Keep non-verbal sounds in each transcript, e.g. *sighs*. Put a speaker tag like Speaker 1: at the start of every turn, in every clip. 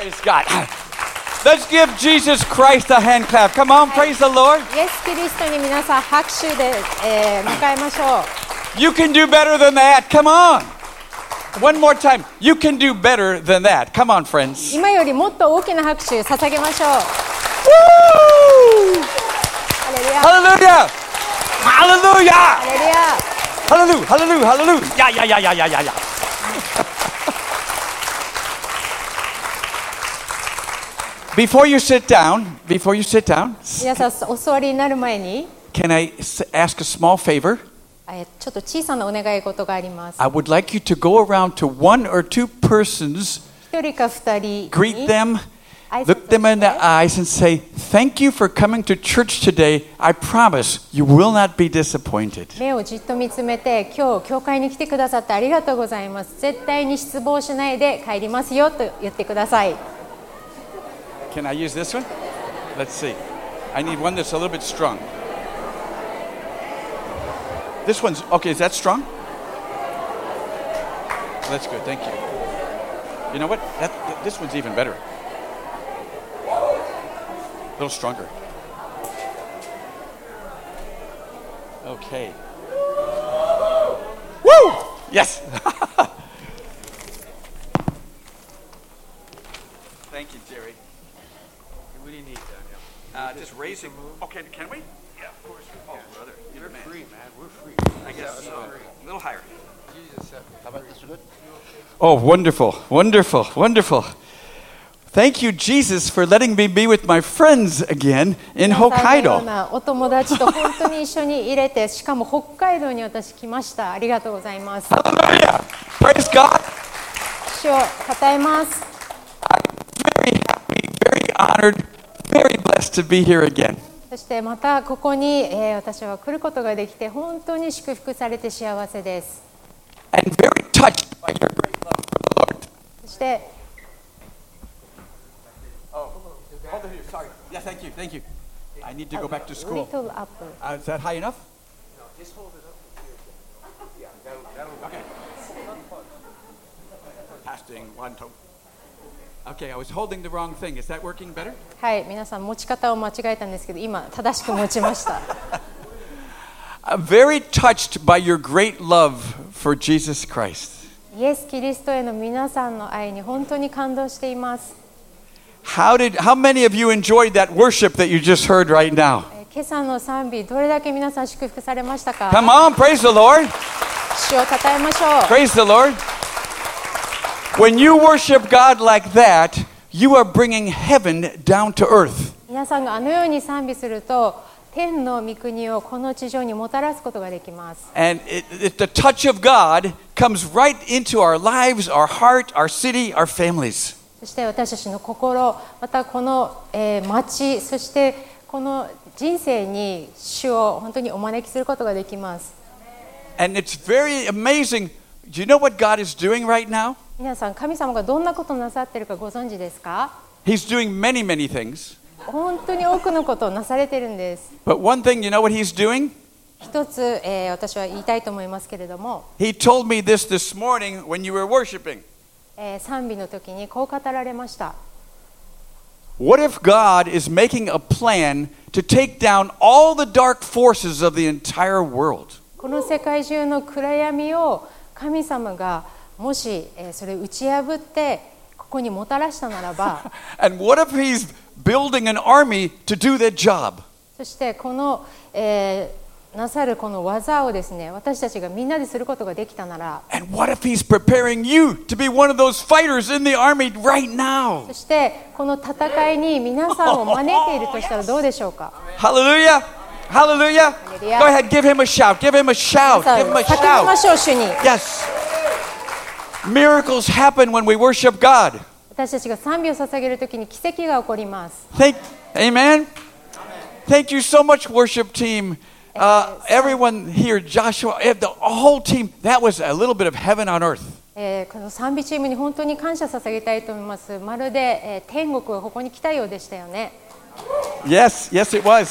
Speaker 1: Praise God. *sighs* Let's give Jesus Christ a hand clap. Come on, praise the Lord.
Speaker 2: イエス・キリストに皆さん拍手で、えー迎えましょう
Speaker 1: You can do better than that. Come on. One more time. You can do better than that. Come on, friends.
Speaker 2: 今よりもっと大きな拍手捧げましょう
Speaker 1: Woo!
Speaker 2: ハレルヤ
Speaker 1: Hallelujah! Hallelujah!
Speaker 2: ハレルヤ
Speaker 1: Hallelujah! Hallelujah! Hallelujah! Yeah, yeah, yeah, yeah, yeah, yeah, yeah. Before you sit down, before you sit down,
Speaker 2: 皆さんお座りになる前に
Speaker 1: can I s- ask a small favor?
Speaker 2: えーちょっと小さなお願い事があります
Speaker 1: I would like you to go around to one or two persons,
Speaker 2: 一人か二人に
Speaker 1: greet them,
Speaker 2: 挨拶を
Speaker 1: look them in the
Speaker 2: して
Speaker 1: eyes, and say, Thank you for coming to church today. I promise you will not be disappointed.
Speaker 2: 目をじっと見つめて今日教会に来てくださってありがとうございます絶対に失望しないで帰りますよと言ってください
Speaker 1: Can I use this one? Let's see. I need one that's a little bit strong. This one's okay. Is that strong? That's good. Thank you. You know what? That, th- this one's even better. A little stronger. Okay. Woo! Yes. *laughs* Thank you, Jerry.
Speaker 3: What do you need, Daniel?
Speaker 1: Uh, just raise it. Okay, can we?
Speaker 3: Yeah, of course we
Speaker 1: Oh,
Speaker 3: can.
Speaker 1: brother, you're
Speaker 3: We're
Speaker 1: the man.
Speaker 3: free, man. We're free.
Speaker 1: I guess so. A little higher.
Speaker 3: Jesus said, How about this good?
Speaker 1: Oh, wonderful, wonderful, wonderful. Thank you, Jesus, for letting me be with my friends again in
Speaker 2: 皆さんのよう
Speaker 1: Hokkaido.
Speaker 2: な*laughs* お友達と本当に一緒に入れてしかも北海道に私来ましたありがとうございます
Speaker 1: Hallelujah! Praise God!
Speaker 2: 主を称えます
Speaker 1: Very happy, very honored, very blessed to be here again.
Speaker 2: そしてまたここに、えー私は来ることができて本当に祝福されて幸せです
Speaker 1: And very touched by your great love for the Lord.
Speaker 2: そして、
Speaker 1: Hold it here, sorry. Yeah, thank you, thank you. I need to go back to school.
Speaker 2: Little up
Speaker 1: Uh, is that high enough?
Speaker 3: Just hold it up. Yeah, that'll, that'll
Speaker 1: Okay. Testing, one, two. *laughs* Okay, I was holding the wrong thing. Is that working better?
Speaker 2: はい皆さん持ち方を間違えたんですけど今正しく持ちました
Speaker 1: I'm *laughs* very touched by your great love for Jesus Christ.
Speaker 2: イエス・キリストへの皆さんの愛に本当に感動しています
Speaker 1: How did how many of you enjoyed that worship that you just heard right now?
Speaker 2: えー今朝の賛美どれだけ皆さん祝福されましたか
Speaker 1: Come on, praise the Lord.
Speaker 2: 主を称えましょう
Speaker 1: Praise the Lord. When you worship God like that, you are bringing heaven down to earth.
Speaker 2: 皆さんがあのように賛美すると天の御国をこの地上にもたらすことができます
Speaker 1: And it, it, the touch of God comes right into our lives, our heart, our city, our families.
Speaker 2: そして私たちの心またこの、えー町そしてこの人生に主を本当にお招きすることができます
Speaker 1: And it's very amazing. Do you know what God is doing right now?
Speaker 2: 皆さん神様がどんなことをなさっているかご存知ですか
Speaker 1: He's doing many, many things.
Speaker 2: 本当に多くのことをなされてるんです
Speaker 1: But one thing, you know what He's doing?
Speaker 2: 一つ、えー私は言いたいと思いますけれども、
Speaker 1: He told me this this morning when you were worshiping.
Speaker 2: えー賛美の時にこう語られました
Speaker 1: What if God is making a plan to take down all the dark forces of the entire world?
Speaker 2: この世界中の暗闇を神様がもし、えーそれを打ち破ってここにもたらしたならば
Speaker 1: And what if He's building an army to do that job?
Speaker 2: そしてこの、えーなさるこの技をですね私たちがみんなですることができたなら
Speaker 1: And what if He's preparing you to be one of those fighters in the army right now?
Speaker 2: そしてこの戦いに皆さんを招いているとしたらどうでしょうか
Speaker 1: Hallelujah! Hallelujah! Go ahead, give Him a shout. Give Him a shout. Give Him a shout.
Speaker 2: しょう主に
Speaker 1: Yes. Miracles happen when we worship God.
Speaker 2: 私たちが賛美を捧げるときに奇跡が起こります
Speaker 1: Thank, amen. Thank you so much, worship team. Uh, everyone here, Joshua, eh, the whole team. That was a little bit of heaven on earth.
Speaker 2: えーこの賛美チームに本当に感謝捧げたいと思いますまるで、えー天国がここに来たようでしたよね
Speaker 1: Yes, yes, it was.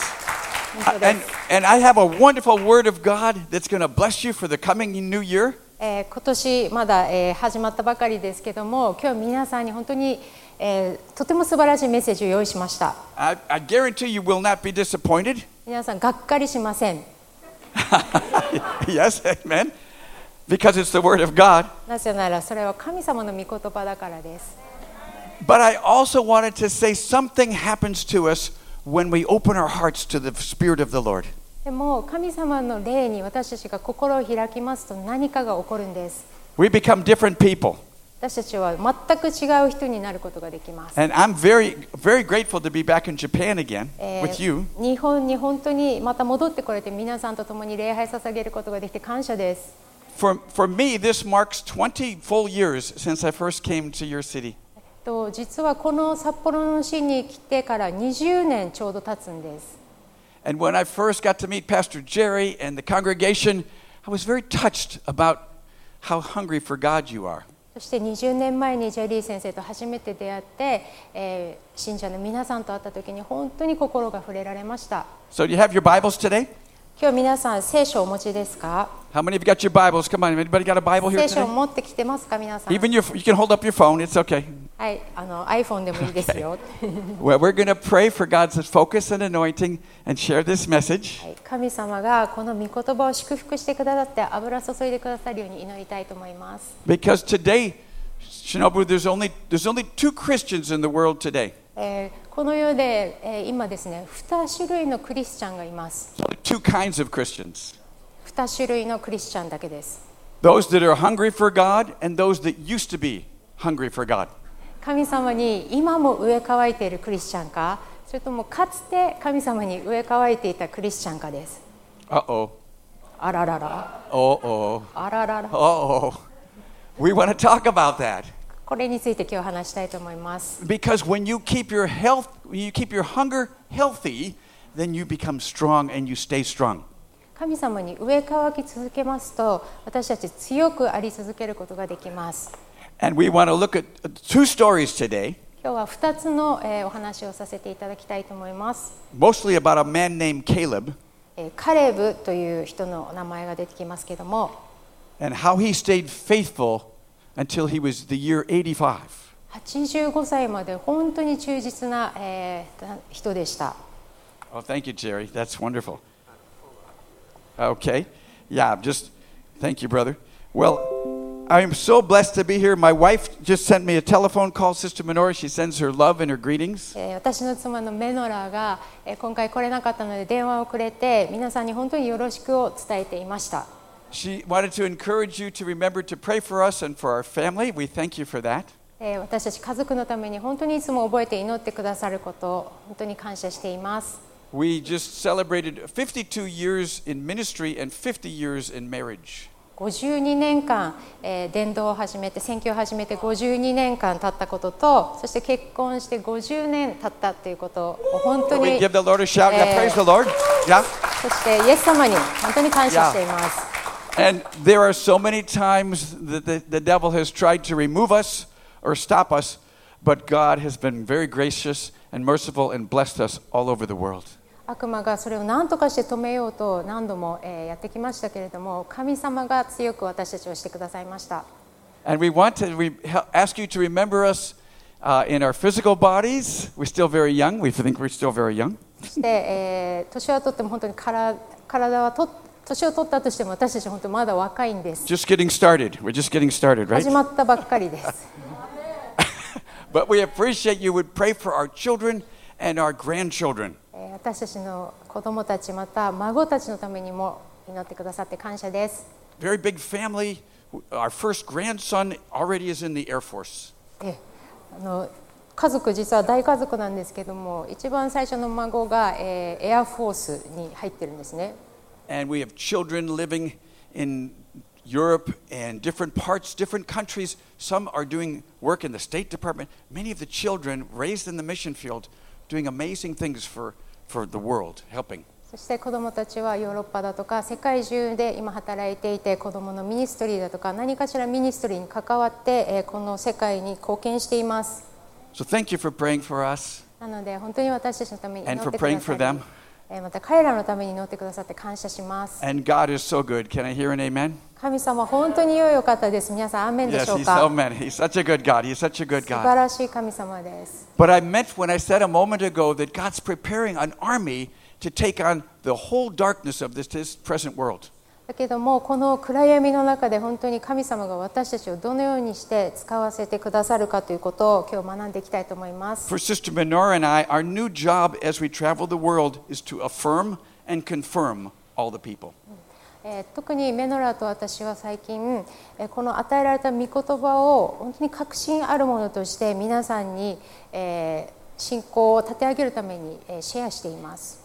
Speaker 2: 本当で
Speaker 1: And,
Speaker 2: す
Speaker 1: and I have a wonderful word of God that's going to bless you for the coming new year.
Speaker 2: えー今年まだ、えー始まったばかりですけども今日皆さんに本当に、えーとても素晴らしいメッセージを用意しました
Speaker 1: I, I guarantee you will not be disappointed.
Speaker 2: 皆さんがっかりしません
Speaker 1: yes, amen. Because it's the Word of God.
Speaker 2: なぜならそれは神様の御言葉だからです
Speaker 1: But I also wanted to say something happens to us when we open our hearts to the Spirit of the Lord.
Speaker 2: でも神様の霊に私たちが心を開きますと何かが起こるんです
Speaker 1: We become different people.
Speaker 2: 私たちは全く違う人になることができます、
Speaker 1: And I'm very, very grateful to be back in Japan again
Speaker 2: え
Speaker 1: with you.
Speaker 2: ー日本に本当にまた戻ってこれて皆さんと共に礼拝捧げることができて感謝です
Speaker 1: For, for me, this marks 20 full years since I first came to your city.
Speaker 2: と実はこの札幌の市に来てから20年ちょうど経つんです
Speaker 1: And when I first got to meet Pastor Jerry and the congregation, I was very touched about how hungry for God you are.
Speaker 2: そして20年前にジェリー先生と初めて出会って、えー信者の皆さんと会った時に本当に心が触れられました
Speaker 1: So, do you have your Bibles today?
Speaker 2: 今日皆さん聖書をお持ちですか
Speaker 1: How many of you got your Bibles? Come on, anybody got a Bible here
Speaker 2: 聖書を
Speaker 1: today?
Speaker 2: 持ってきてますか皆さん
Speaker 1: Even your, you can hold up your phone, it's okay.
Speaker 2: はいあの iPhone で*laughs* もいいですよ
Speaker 1: Well, we're going to pray for God's focus and anointing and share this message.
Speaker 2: はい神様がこの御言葉を祝福してくださって油注いでくださるように祈りたいと思います
Speaker 1: Because today, Shinobu, there's only, there's only two Christians in the world today.
Speaker 2: え、この世で、え、今ですね、2種類のクリスチャンがいます。2種類のクリスチャンだけです。
Speaker 1: Those
Speaker 2: 神様に今も上え替えているクリスチャンか、それともかつて神様に上え替えていたクリスチャンかです。
Speaker 1: あららら
Speaker 2: あららら。
Speaker 1: Uh oh.
Speaker 2: あららら。
Speaker 1: Uh oh. We want to talk about that.
Speaker 2: これについて今日話したいと思います
Speaker 1: Because when you keep your health, when you keep your hunger healthy, then you become strong and you stay strong.
Speaker 2: 神様に植え乾き続けますと私たち強くあり続けることができます
Speaker 1: And we want to look at uh, two stories today,
Speaker 2: 今日は2つの、えーお話をさせていただきたいと思います、
Speaker 1: mostly about a man named Caleb
Speaker 2: えーカレブという人の名前が出てきますけども
Speaker 1: and how he stayed faithful until he was the year 85.
Speaker 2: 85歳まで本当に忠実な、えー、人でした。
Speaker 1: Oh, thank you, Jerry. That's wonderful. Okay. Yeah, just thank you, brother. Well, I am so blessed to be here. My wife just sent me a telephone call, Sister Menora. She sends her love and her greetings.
Speaker 2: Eh, 私の妻のメノラが今回来れなかったので電話をくれて皆さんに本当によろしくを伝えていました。
Speaker 1: She wanted to encourage you to remember to pray for us and for our family. We thank you for that.
Speaker 2: えー私たち家族のために本当にいつも覚えて祈ってくださることを本当に感謝しています
Speaker 1: We just celebrated 52 years in ministry and50 years in marriage.
Speaker 2: 52年間、えー伝道を始めて選挙を始めて52年間経ったこととそして結婚して50年経ったということを本当
Speaker 1: We
Speaker 2: に
Speaker 1: give the Lord a shout. Yeah,
Speaker 2: Eh.
Speaker 1: praise the Lord. Yeah.
Speaker 2: そしてイエス様に本当に感謝しています、
Speaker 1: And there are so many times that the, the devil has tried to remove us or stop us, but God has been very gracious and merciful and blessed us all over the world.
Speaker 2: 悪魔がそれを何とかして止めようと何度も、えーやってきましたけれども神様が強く私たちをしてくださいました
Speaker 1: And we want to re- hel- ask you to remember us uh, in our physical bodies. We're still very young. We think we're still very young. *laughs*
Speaker 2: そして、えー年はとっても本当に体体はと 年を取ったとしても私たち本当にまだ若いんです
Speaker 1: Just getting started. We're just getting started, right?
Speaker 2: 始まったばっかりです
Speaker 1: But we appreciate you would pray for our children and our grandchildren.
Speaker 2: えー私たちの子供たちまた孫たちのためにも祈ってくださって感謝です
Speaker 1: Very big family. Our first grandson already is in the Air Force.
Speaker 2: であの家族実は大家族なんですけども一番最初の孫が、えーエアフォースに入ってるんですね
Speaker 1: And we have children living in Europe and different parts, different countries. Some are doing work in the State Department. Many of the children raised in the mission field doing amazing things for, for the world, helping.
Speaker 2: そして子どもたちはヨーロッパだとか世界中で今働いていて子どものミニストリーだとか何かしらミニストリーに関わってえーこの世界に貢献しています
Speaker 1: So thank you for praying for us
Speaker 2: なので本当に私たちのために祈
Speaker 1: and
Speaker 2: っ
Speaker 1: for
Speaker 2: てくだ
Speaker 1: praying
Speaker 2: さ
Speaker 1: for
Speaker 2: り
Speaker 1: them.
Speaker 2: えーまた彼らのために祈ってくださって感謝します。
Speaker 1: And God is so good. Can I hear an amen?
Speaker 2: 神様、本当に良いお方です。皆さん、アーメンで
Speaker 1: Yes,
Speaker 2: しょう
Speaker 1: He's
Speaker 2: か
Speaker 1: so man. He's such a good God. He's such a good
Speaker 2: 素晴
Speaker 1: God.
Speaker 2: らしい神様です。
Speaker 1: But I meant when I said a moment ago that God's preparing an army to take on the whole darkness of this, this present world.
Speaker 2: だけどもこの暗闇の中で本当に神様が私たちをどのようにして使わせてくださるかということを今日学んでいきたいと思います。
Speaker 1: For Sister Menora and I, our new job as we travel the world is to affirm and confirm all the people.
Speaker 2: えー特にメノラと私は最近えーこの与えられた御言葉を本当に確信あるものとして皆さんに、えー信仰を立て上げるために、えーシェアしています。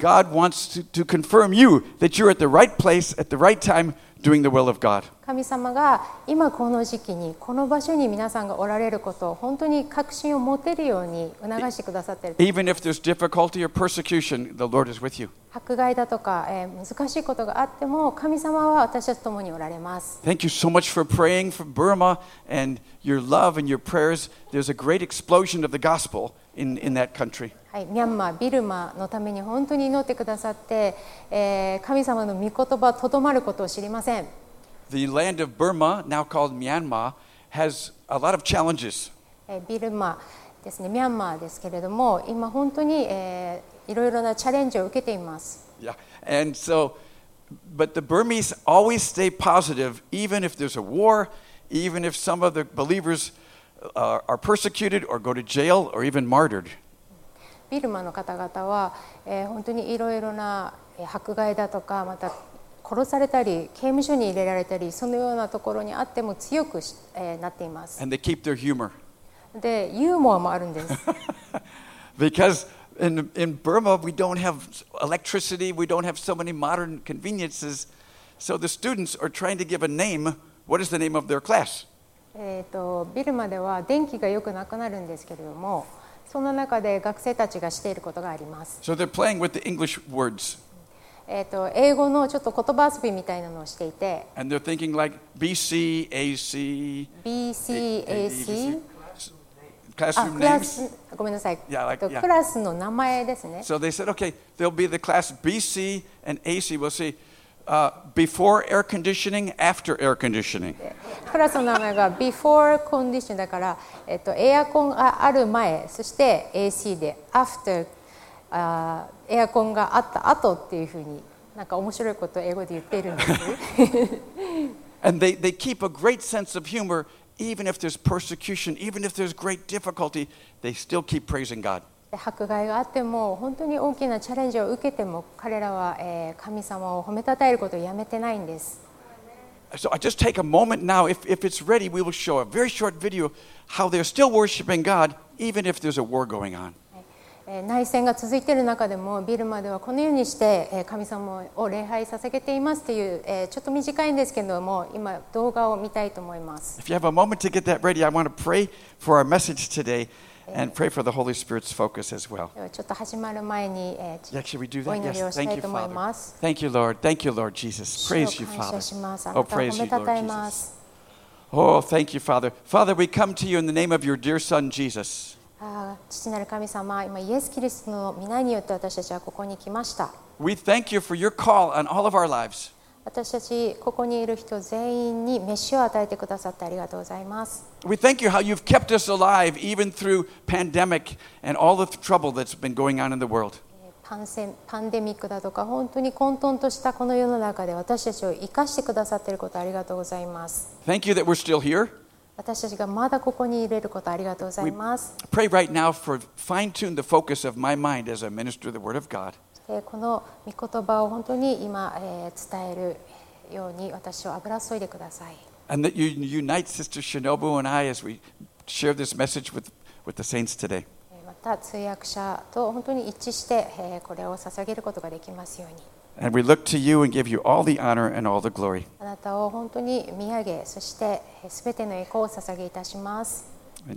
Speaker 1: God wants to, to confirm you that you're at the right place at the right time doing the will of God.
Speaker 2: 神様が今この時期にこの場所に皆さんがおられることを本当に確信を持てるように促してくださっている
Speaker 1: Even if there's difficulty or persecution, the Lord is with you.
Speaker 2: 迫害だとか、えー難しいことがあっても神様は私たちと共におられます
Speaker 1: Thank you so much for praying for Burma and your love and your prayers. There's a great explosion of the gospel in, in that country.
Speaker 2: はい、ミャンマー、ビルマのために本当に祈ってくださって、えー神様の御言葉とどまることを知りません、
Speaker 1: The land of Burma, now called Myanmar, has a lot of challenges.
Speaker 2: えービルマですね、ミャンマーですけれども今本当に、えーいろいろなチャレンジを受けています
Speaker 1: Yeah. And so, but the Burmese always stay positive, even if there's a war, even if some of the believers uh, are persecuted or go to jail or even martyred.
Speaker 2: ビルマの方々は、えー本当にいろいろなえー迫害だとかまた殺されたり刑務所に入れられたりそのようなところにあっても強くし、えーなっています
Speaker 1: And they keep their humor.
Speaker 2: でユーモアもあるんです
Speaker 1: Because in, in Burma, we don't have electricity, we don't have so many modern conveniences. So the students are trying to give a name. What is the name of their class?
Speaker 2: えーとビルマでは電気がよくなくなるんですけれどもその中で学生たちがしていることがあります、
Speaker 1: So they're playing with the English words.
Speaker 2: えー、と英語のちょっと言葉遊びみたいなのをしていて
Speaker 1: And they're thinking like BC, AC,
Speaker 2: あ
Speaker 1: classroom
Speaker 2: クラ
Speaker 1: names.
Speaker 2: スごめんなさい、
Speaker 1: Yeah, like-
Speaker 2: えっと
Speaker 1: yeah.
Speaker 2: クラスの名前ですね
Speaker 1: So they said, okay, there'll be the class BC and AC. We'll see uh, before air conditioning, after air conditioning.
Speaker 2: クラスの名前が Before Condition だから、えっと、エアコンがある前そして AC で After あーエアコンがあった後っていうふうになんか面白いことを英語で言っているんです
Speaker 1: And *laughs* they, they keep a great sense of humor, even if there's persecution, even if there's great difficulty, they still keep praising God.
Speaker 2: で迫害があっても本当に大きなチャレンジを受けても彼らは、えー神様を褒めたたえることをやめてないんです
Speaker 1: So I just take a moment now. If, if it's ready, we will show a very short video how they're still worshiping God, even if there's a war going on.
Speaker 2: えー内戦が続いている中でもビルマではこのようにしてえー神様を礼拝捧げていますという、えーちょっと短いんですけれども今動画を見たいと思います
Speaker 1: If you have a moment to get that ready, I want to pray for our message today and pray for the Holy Spirit's focus as well.
Speaker 2: ではちょっと始まる前に、えー
Speaker 1: Yeah, should we do
Speaker 2: お
Speaker 1: that?
Speaker 2: 祈りを
Speaker 1: Yes.
Speaker 2: した
Speaker 1: Thank
Speaker 2: い
Speaker 1: you,
Speaker 2: と思い
Speaker 1: Father.
Speaker 2: ます。
Speaker 1: Thank you, Lord. Thank you, Lord Jesus.
Speaker 2: 主を
Speaker 1: Praise you,
Speaker 2: 感謝
Speaker 1: Father.
Speaker 2: します。あ
Speaker 1: Oh,
Speaker 2: なたを
Speaker 1: praise
Speaker 2: 褒
Speaker 1: you,
Speaker 2: めたたえ
Speaker 1: Lord
Speaker 2: ま
Speaker 1: Jesus.
Speaker 2: す。
Speaker 1: Oh, thank you, Father. Father, we come to you in the name of your dear Son, Jesus.
Speaker 2: あー父なる神様、今イエス・キリストの皆によって私たちはここに来ました。
Speaker 1: We thank you for your call on all of our lives.
Speaker 2: 私たちここにいる人全員に飯を与えてくださってありがとうございます。
Speaker 1: We thank you how you've kept us alive even through pandemic and all the trouble that's been going on in the world.
Speaker 2: えーパンセンパンデミックだとか本当に混沌としたこの世の中で私たちを生かしてくださっていることありがとうございます。
Speaker 1: Thank you that we're still here.
Speaker 2: 私たちがまだここにいれることありがとうございます。
Speaker 1: Pray right now for fine tune the focus of my mind as I minister the Word of God.
Speaker 2: この御言葉を本当に今、えー、伝えるように私を油注いでください。
Speaker 1: With, with
Speaker 2: と本当に一致して、これを捧げることができますように。あなたを本当に見上げ、そしてすべての栄光を捧げいたします。イ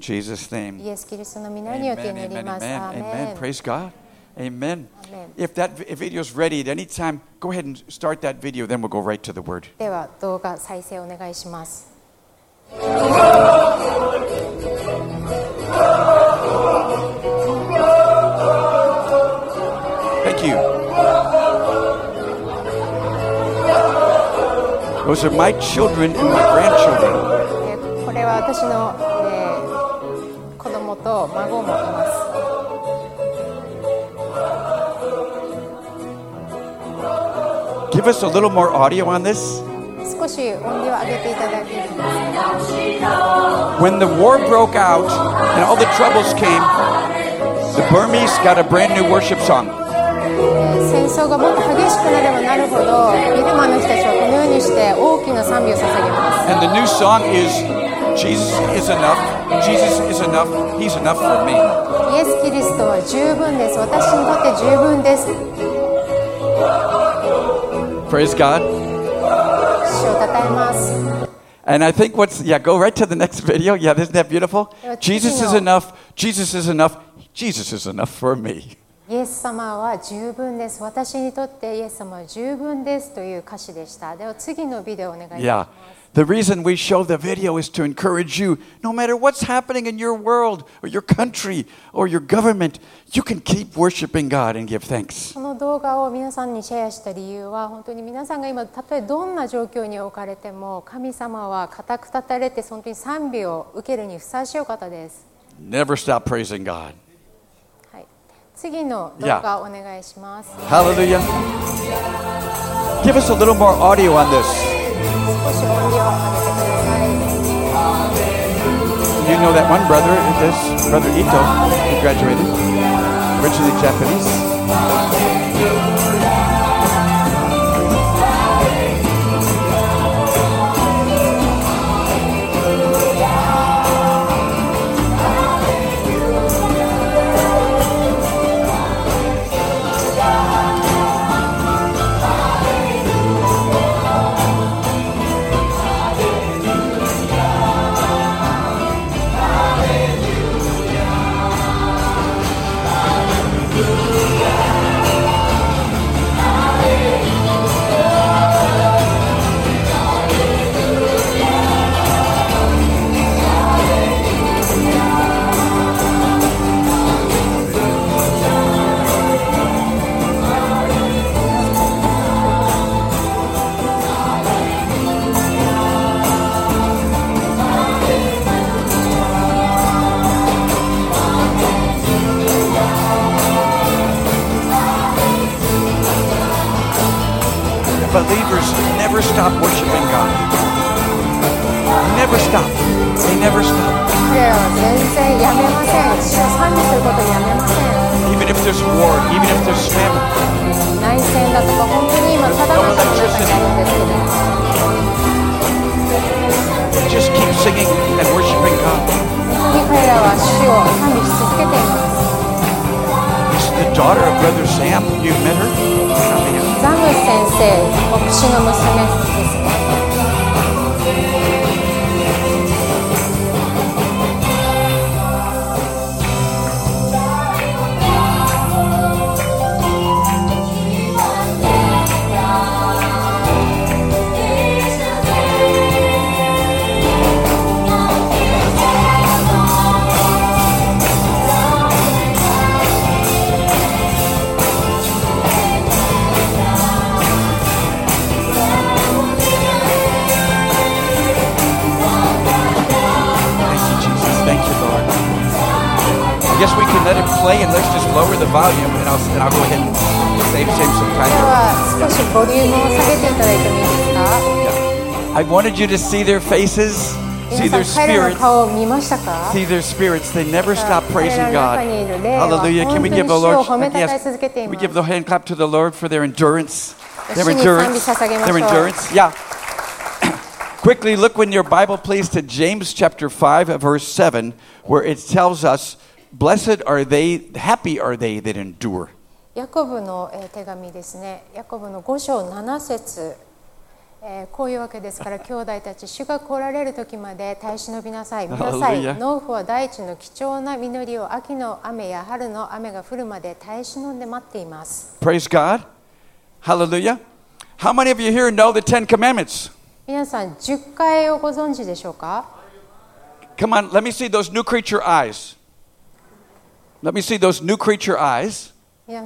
Speaker 2: エス・キリストの皆によって祈ります。アーメン。
Speaker 1: Amen. Amen. Amen.
Speaker 2: Amen.
Speaker 1: If that video is ready at any time, go ahead and start that video, then we'll go right to the word.
Speaker 2: では動画再生お願いします。
Speaker 1: Thank you. Those are my children and my grandchildren.
Speaker 2: これは私の、えー、子供と孫もいます。
Speaker 1: Give us a little more audio on this.
Speaker 2: 少し音量上げていただけるんですか
Speaker 1: When the war broke out and all the troubles came, the Burmese got a brand new worship song.
Speaker 2: えー戦争がもっと激しくなればなるほどビルマの人たちはこのようにして大きな賛美を捧げます
Speaker 1: And the new song is Jesus is enough. Jesus is enough. He's enough for me.
Speaker 2: イエス・キリストは十分です私にとって十分です
Speaker 1: Praise God.
Speaker 2: 主をたたえます
Speaker 1: And I think what's, yeah, go right to the next *laughs* video. Yeah, isn't that beautiful?
Speaker 2: Yeah,
Speaker 1: Jesus is
Speaker 2: Tino.
Speaker 1: enough. Jesus is enough. Jesus is enough for me.
Speaker 2: イエス様は十分です私にとってイエス様は十分ですという歌詞でしたでは次のビデオお願いします
Speaker 1: Yeah. The reason we show the video is to encourage you no matter what's happening in your world or your country or your government, you can keep worshiping God and give thanks.
Speaker 2: この動画を皆さんにシェアした理由は本当に皆さんが今たとえどんな状況に置かれても神様は固く立たれて本当に賛美を受けるにふさわしいお方です、
Speaker 1: Never stop praising God.
Speaker 2: はい、次の動画お願いします、
Speaker 1: Hallelujah. Give us a little more audio on this.
Speaker 2: 少し音量を上げてください
Speaker 1: You know that one brother, this brother Ito, who graduated, originally Japanese. I guess we can let it play and let's just lower the volume and I'll, and I'll go ahead and save, save some
Speaker 2: で
Speaker 1: time.
Speaker 2: は少しボリュームを下げていただいてもいいですか
Speaker 1: I wanted you to see their faces, see
Speaker 2: 皆
Speaker 1: their
Speaker 2: さん彼らの
Speaker 1: spirits.
Speaker 2: 顔を見ましたか
Speaker 1: See their spirits. They never stop
Speaker 2: 彼
Speaker 1: praising
Speaker 2: らの
Speaker 1: God.
Speaker 2: 中にいる霊は
Speaker 1: Hallelujah. Can
Speaker 2: 本
Speaker 1: we
Speaker 2: 当に
Speaker 1: give
Speaker 2: 主
Speaker 1: the
Speaker 2: を
Speaker 1: Lord
Speaker 2: 褒めたたえ
Speaker 1: yes,
Speaker 2: 続けてい
Speaker 1: we
Speaker 2: ま
Speaker 1: give
Speaker 2: す
Speaker 1: the hand clap to the Lord for their endurance. Their
Speaker 2: 主に賛美
Speaker 1: endurance.
Speaker 2: 捧げまし
Speaker 1: Their
Speaker 2: ょう
Speaker 1: endurance. Yeah. *coughs* Quickly look in your Bible, please, to James chapter 5, verse 7, where it tells us, Blessed are they, happy are they that endure.
Speaker 2: ヤコブのえー手紙ですね。ヤコブの5章7節、えーこういうわけですから兄弟たち主が来られる時まで耐え忍びなさい見なさい.農夫は大地の貴重な実りを秋の雨や春の雨が降るまで耐え忍んで待っています
Speaker 1: Praise God. Hallelujah. How many of you here know the Ten Commandments?
Speaker 2: 皆さん10回をご存知でしょうか
Speaker 1: Come on, let me see those new creature eyes. Let me see those new creature eyes. I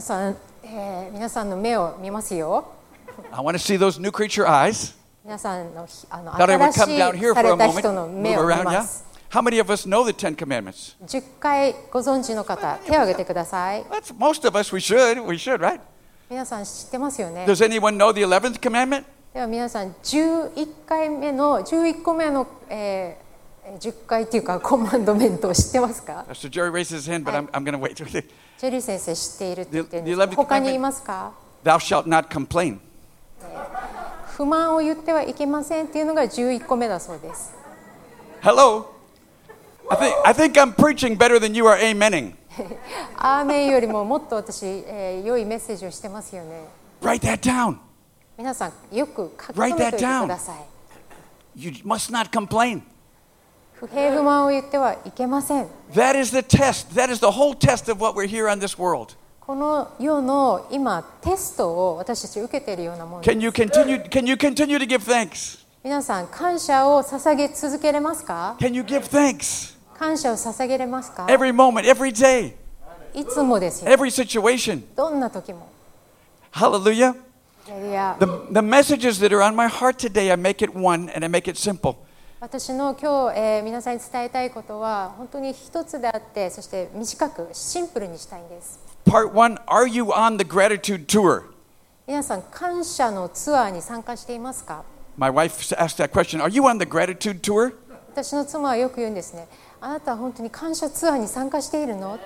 Speaker 1: want to see those new creature eyes.
Speaker 2: 皆さんのあの
Speaker 1: Thought I would come down here for a moment, move around, yeah? How many of us know the Ten Commandments?
Speaker 2: 10回ご存知の方、手を挙げてください。
Speaker 1: That's most of us. We should. We should, right? Does anyone know the eleventh commandment?
Speaker 2: では皆さん、11回目の、11個目の、え10回っていうかコマンドメントを知ってますか
Speaker 1: Pastor Jerry raised his hand, but I'm, I'm going to wait.
Speaker 2: ジェリー先生知っているって言ってるんです
Speaker 1: the
Speaker 2: け
Speaker 1: 11th
Speaker 2: ど他にいますか
Speaker 1: Thou shalt not complain.
Speaker 2: 不満を言ってはいけませんっていうのが11個目だそうです
Speaker 1: Hello. I think I think I'm preaching better than you are amening.
Speaker 2: アーメンよりももっと私、えー良いメッセージをしてますよね
Speaker 1: Write that down.
Speaker 2: 皆さんよく書き留めて.ください
Speaker 1: You must not complain.
Speaker 2: 不平不満を言ってはいけません
Speaker 1: That is the test. That is the whole test of what we're here on this world.
Speaker 2: この世の今テストを私たち受けているようなものです
Speaker 1: Can you continue? Can you continue to give thanks?
Speaker 2: 皆さん感謝を捧げ続けれますか
Speaker 1: Can you give thanks
Speaker 2: 感謝を捧げれますか
Speaker 1: every moment, every day,
Speaker 2: いつもですよ
Speaker 1: every situation?
Speaker 2: どんな時も
Speaker 1: Hallelujah.
Speaker 2: ハレルヤ
Speaker 1: The, the messages that are on my heart today, I make it one and I make it simple.
Speaker 2: 私の今日、えー皆さんに伝えたいことは本当に一つであってそして短くシンプルにしたいんです
Speaker 1: Part one Are you on the gratitude tour?
Speaker 2: 皆さん感謝のツアーに参加していますか
Speaker 1: My wife asked that question Are you on the gratitude tour?
Speaker 2: 私の妻はよく言うんですねあなたは本当に感謝ツアーに参加しているの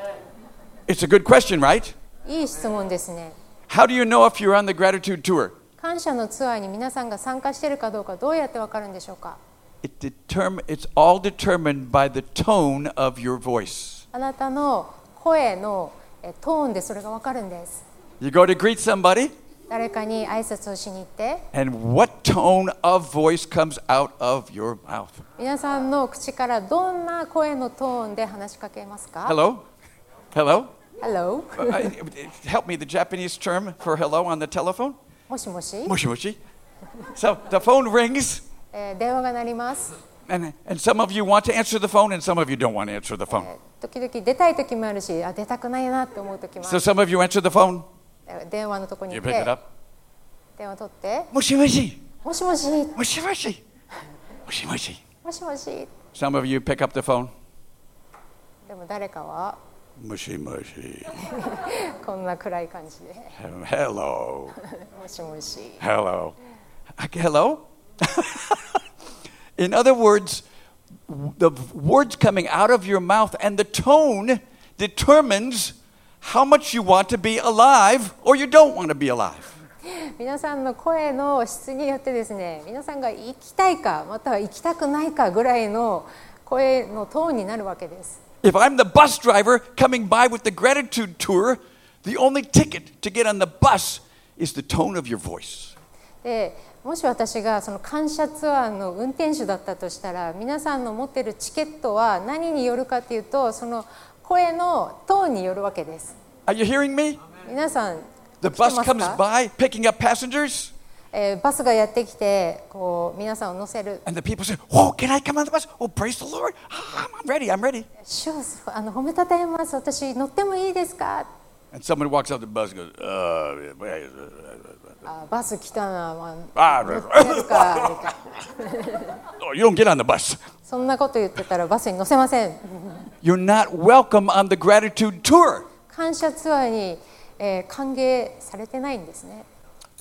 Speaker 1: It's a good question, right?
Speaker 2: いい質問ですね
Speaker 1: How do you know if you're on the gratitude tour?
Speaker 2: 感謝のツアーに皆さんが参加しているかどうかどうやってわかるんでしょうか
Speaker 1: it determ- it's all determined by the tone of your voice. You go to greet somebody, And what tone of voice comes out of your mouth? Hello? Hello?
Speaker 2: ?Hello?
Speaker 1: I- help me, the Japanese term for hello on the telephone?
Speaker 2: もしもし
Speaker 1: Mushi. So the phone rings,
Speaker 2: えー、電話が鳴ります。
Speaker 1: And, and some of you want to answer the phone, and some of you don't want to answer the phone.
Speaker 2: 時々出たい時もあるし、あ出たくないなって思う時もあ
Speaker 1: So
Speaker 2: る。
Speaker 1: some of you answer the phone,
Speaker 2: 電話のとこに
Speaker 1: you
Speaker 2: 行っ
Speaker 1: pick it
Speaker 2: て、
Speaker 1: up.
Speaker 2: 電話取って、"
Speaker 1: もし
Speaker 2: もし,もし
Speaker 1: もし、もし
Speaker 2: もし,もしもし."もしもし。
Speaker 1: Some of you pick up the phone.
Speaker 2: でも誰かは"
Speaker 1: もしもし." *laughs*
Speaker 2: こんな暗い感じで、Um,
Speaker 1: Hello. *laughs*
Speaker 2: もしもし。
Speaker 1: Hello. Hello? *laughs* In other words, the words coming out of your mouth and the tone determines how much you want to be alive or you don't want to be alive. *gasps*
Speaker 2: 皆さんの声の質によってですね皆さんが行きたいかまたは行きたくないかぐらいの声のトーンになるわけです
Speaker 1: If I'm the bus driver coming by with the gratitude tour, the only ticket to get on the bus is the tone of your voice.
Speaker 2: で もし私がその感謝ツアーの運転手だったとしたら皆さんの持ってるチケットは何によるかっていうとその声のトーンによるわけです
Speaker 1: Are you hearing me?
Speaker 2: 皆さん
Speaker 1: The bus comes
Speaker 2: か
Speaker 1: by picking up passengers,
Speaker 2: えーバスがやってきてこう皆さんを乗せる
Speaker 1: and the people say, Oh, can I come on the bus? Oh, praise the Lord. Ah, I'm ready, I'm ready.
Speaker 2: 「主をあの褒めたたえます私乗ってもいいですか?」
Speaker 1: And someone walks out the bus and goes, uh,
Speaker 2: あバス来たな、ま
Speaker 1: あ
Speaker 2: あ、乗ってるかみたいな
Speaker 1: oh, you don't get on the bus.
Speaker 2: そんなこと言ってたらバスに乗せません
Speaker 1: You're not welcome on the gratitude tour.
Speaker 2: 感謝ツアーに、えー歓迎されてないんですね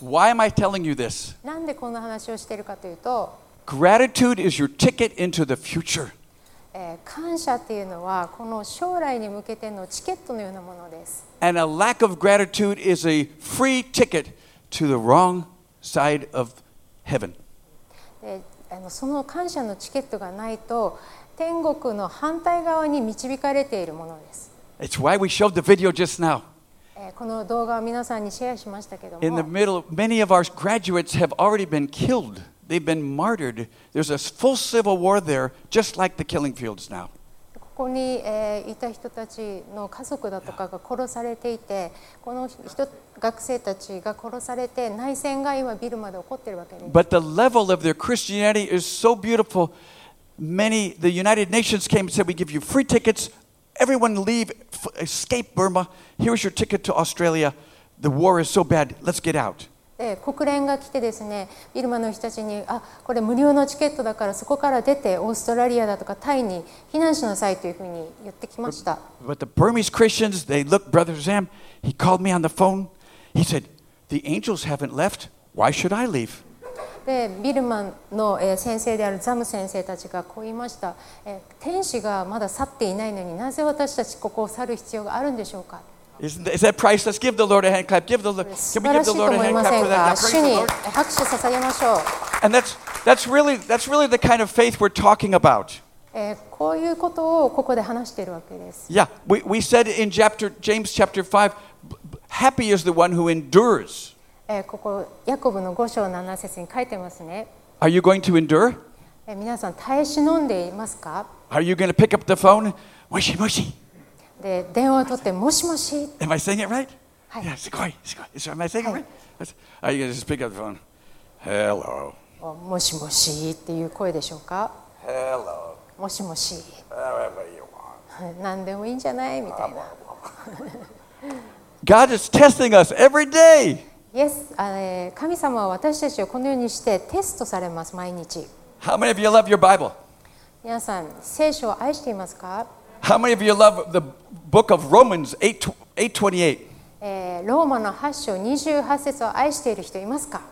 Speaker 1: Why am I telling you this?
Speaker 2: なんでこんな話をしているかというと
Speaker 1: Gratitude is your ticket into the future.
Speaker 2: えー感謝っていうのはこの将来に向けてのチケットのようなものです
Speaker 1: And a lack of gratitude is a free ticket to the wrong side of heaven.
Speaker 2: であのその感謝のチケットがないと天国の反対側に導かれているものです、
Speaker 1: It's why we showed the video just now.
Speaker 2: えーこの動画を皆さんにシェアしましたけど
Speaker 1: In the
Speaker 2: も
Speaker 1: middle, many of our graduates have already been killed. They've been martyred. There's a full civil war there, just like the killing fields now.
Speaker 2: ここに、えーいた人たちの家族だとかが殺されていてこの人学生たちが殺されて内戦が今ビルマで起こっているわけです
Speaker 1: But the level of their Christianity is so beautiful. Many, the United Nations came and said, We give you free tickets. Everyone leave, f- escape Burma. Here's your ticket to Australia. The war is so bad. Let's get out.
Speaker 2: で国連が来てですねビルマの人たちにあこれ無料のチケットだからそこから出てオーストラリアだとかタイに避難しなさいというふうに言ってきました。
Speaker 1: But the Burmese Christians, they looked, Brother Zam, he called me on the phone. He said, The angels haven't left. Why should I leave?
Speaker 2: でビルマのえー先生であるザム先生たちがこう言いました、えー天使がまだ去っていないのになぜ私たちここを去る必要があるんでしょうか？
Speaker 1: Isn't, is that priceless? Give the Lord a hand clap. Give the, Lord-
Speaker 2: 素
Speaker 1: can we
Speaker 2: 晴ら
Speaker 1: give
Speaker 2: し
Speaker 1: the
Speaker 2: いと
Speaker 1: Lord a
Speaker 2: 思い
Speaker 1: hand
Speaker 2: ま
Speaker 1: clap
Speaker 2: せ
Speaker 1: for
Speaker 2: ん
Speaker 1: that?
Speaker 2: か
Speaker 1: Now,
Speaker 2: 主
Speaker 1: praise
Speaker 2: に
Speaker 1: the Lord.
Speaker 2: 拍手捧げましょう、
Speaker 1: And that's, that's, really, that's really the kind of faith we're talking about.
Speaker 2: えーこういうことをここで話しているわけです
Speaker 1: Yeah, we, we said in chapter, James chapter 5, b- b- happy is the one who endures.
Speaker 2: えーここヤコブの5章7節に書いてますね、
Speaker 1: Are you going to endure?
Speaker 2: えー皆さん耐え忍んでいますか
Speaker 1: Are you going to pick up the phone? Moshi moshi.
Speaker 2: で電話を取ってもしもし
Speaker 1: Am I saying it right?
Speaker 2: Hi.
Speaker 1: Yeah, sugoi, sugoi. Is- Am I saying it right? Are you going to just pick up the phone? Hello.
Speaker 2: もしもしっていう声でしょうか
Speaker 1: Hello.
Speaker 2: もしもし
Speaker 1: Whatever you want.
Speaker 2: 何でもいいんじゃないみたいな
Speaker 1: God is testing us every day.
Speaker 2: イエスあえー神様は私たちをこのようにしてテストされます毎日
Speaker 1: How many of you love your Bible?
Speaker 2: 皆さん聖書を愛していますか、
Speaker 1: How many of you love the book of Romans 8, 828?
Speaker 2: えーローマの8章28節を愛している人いますか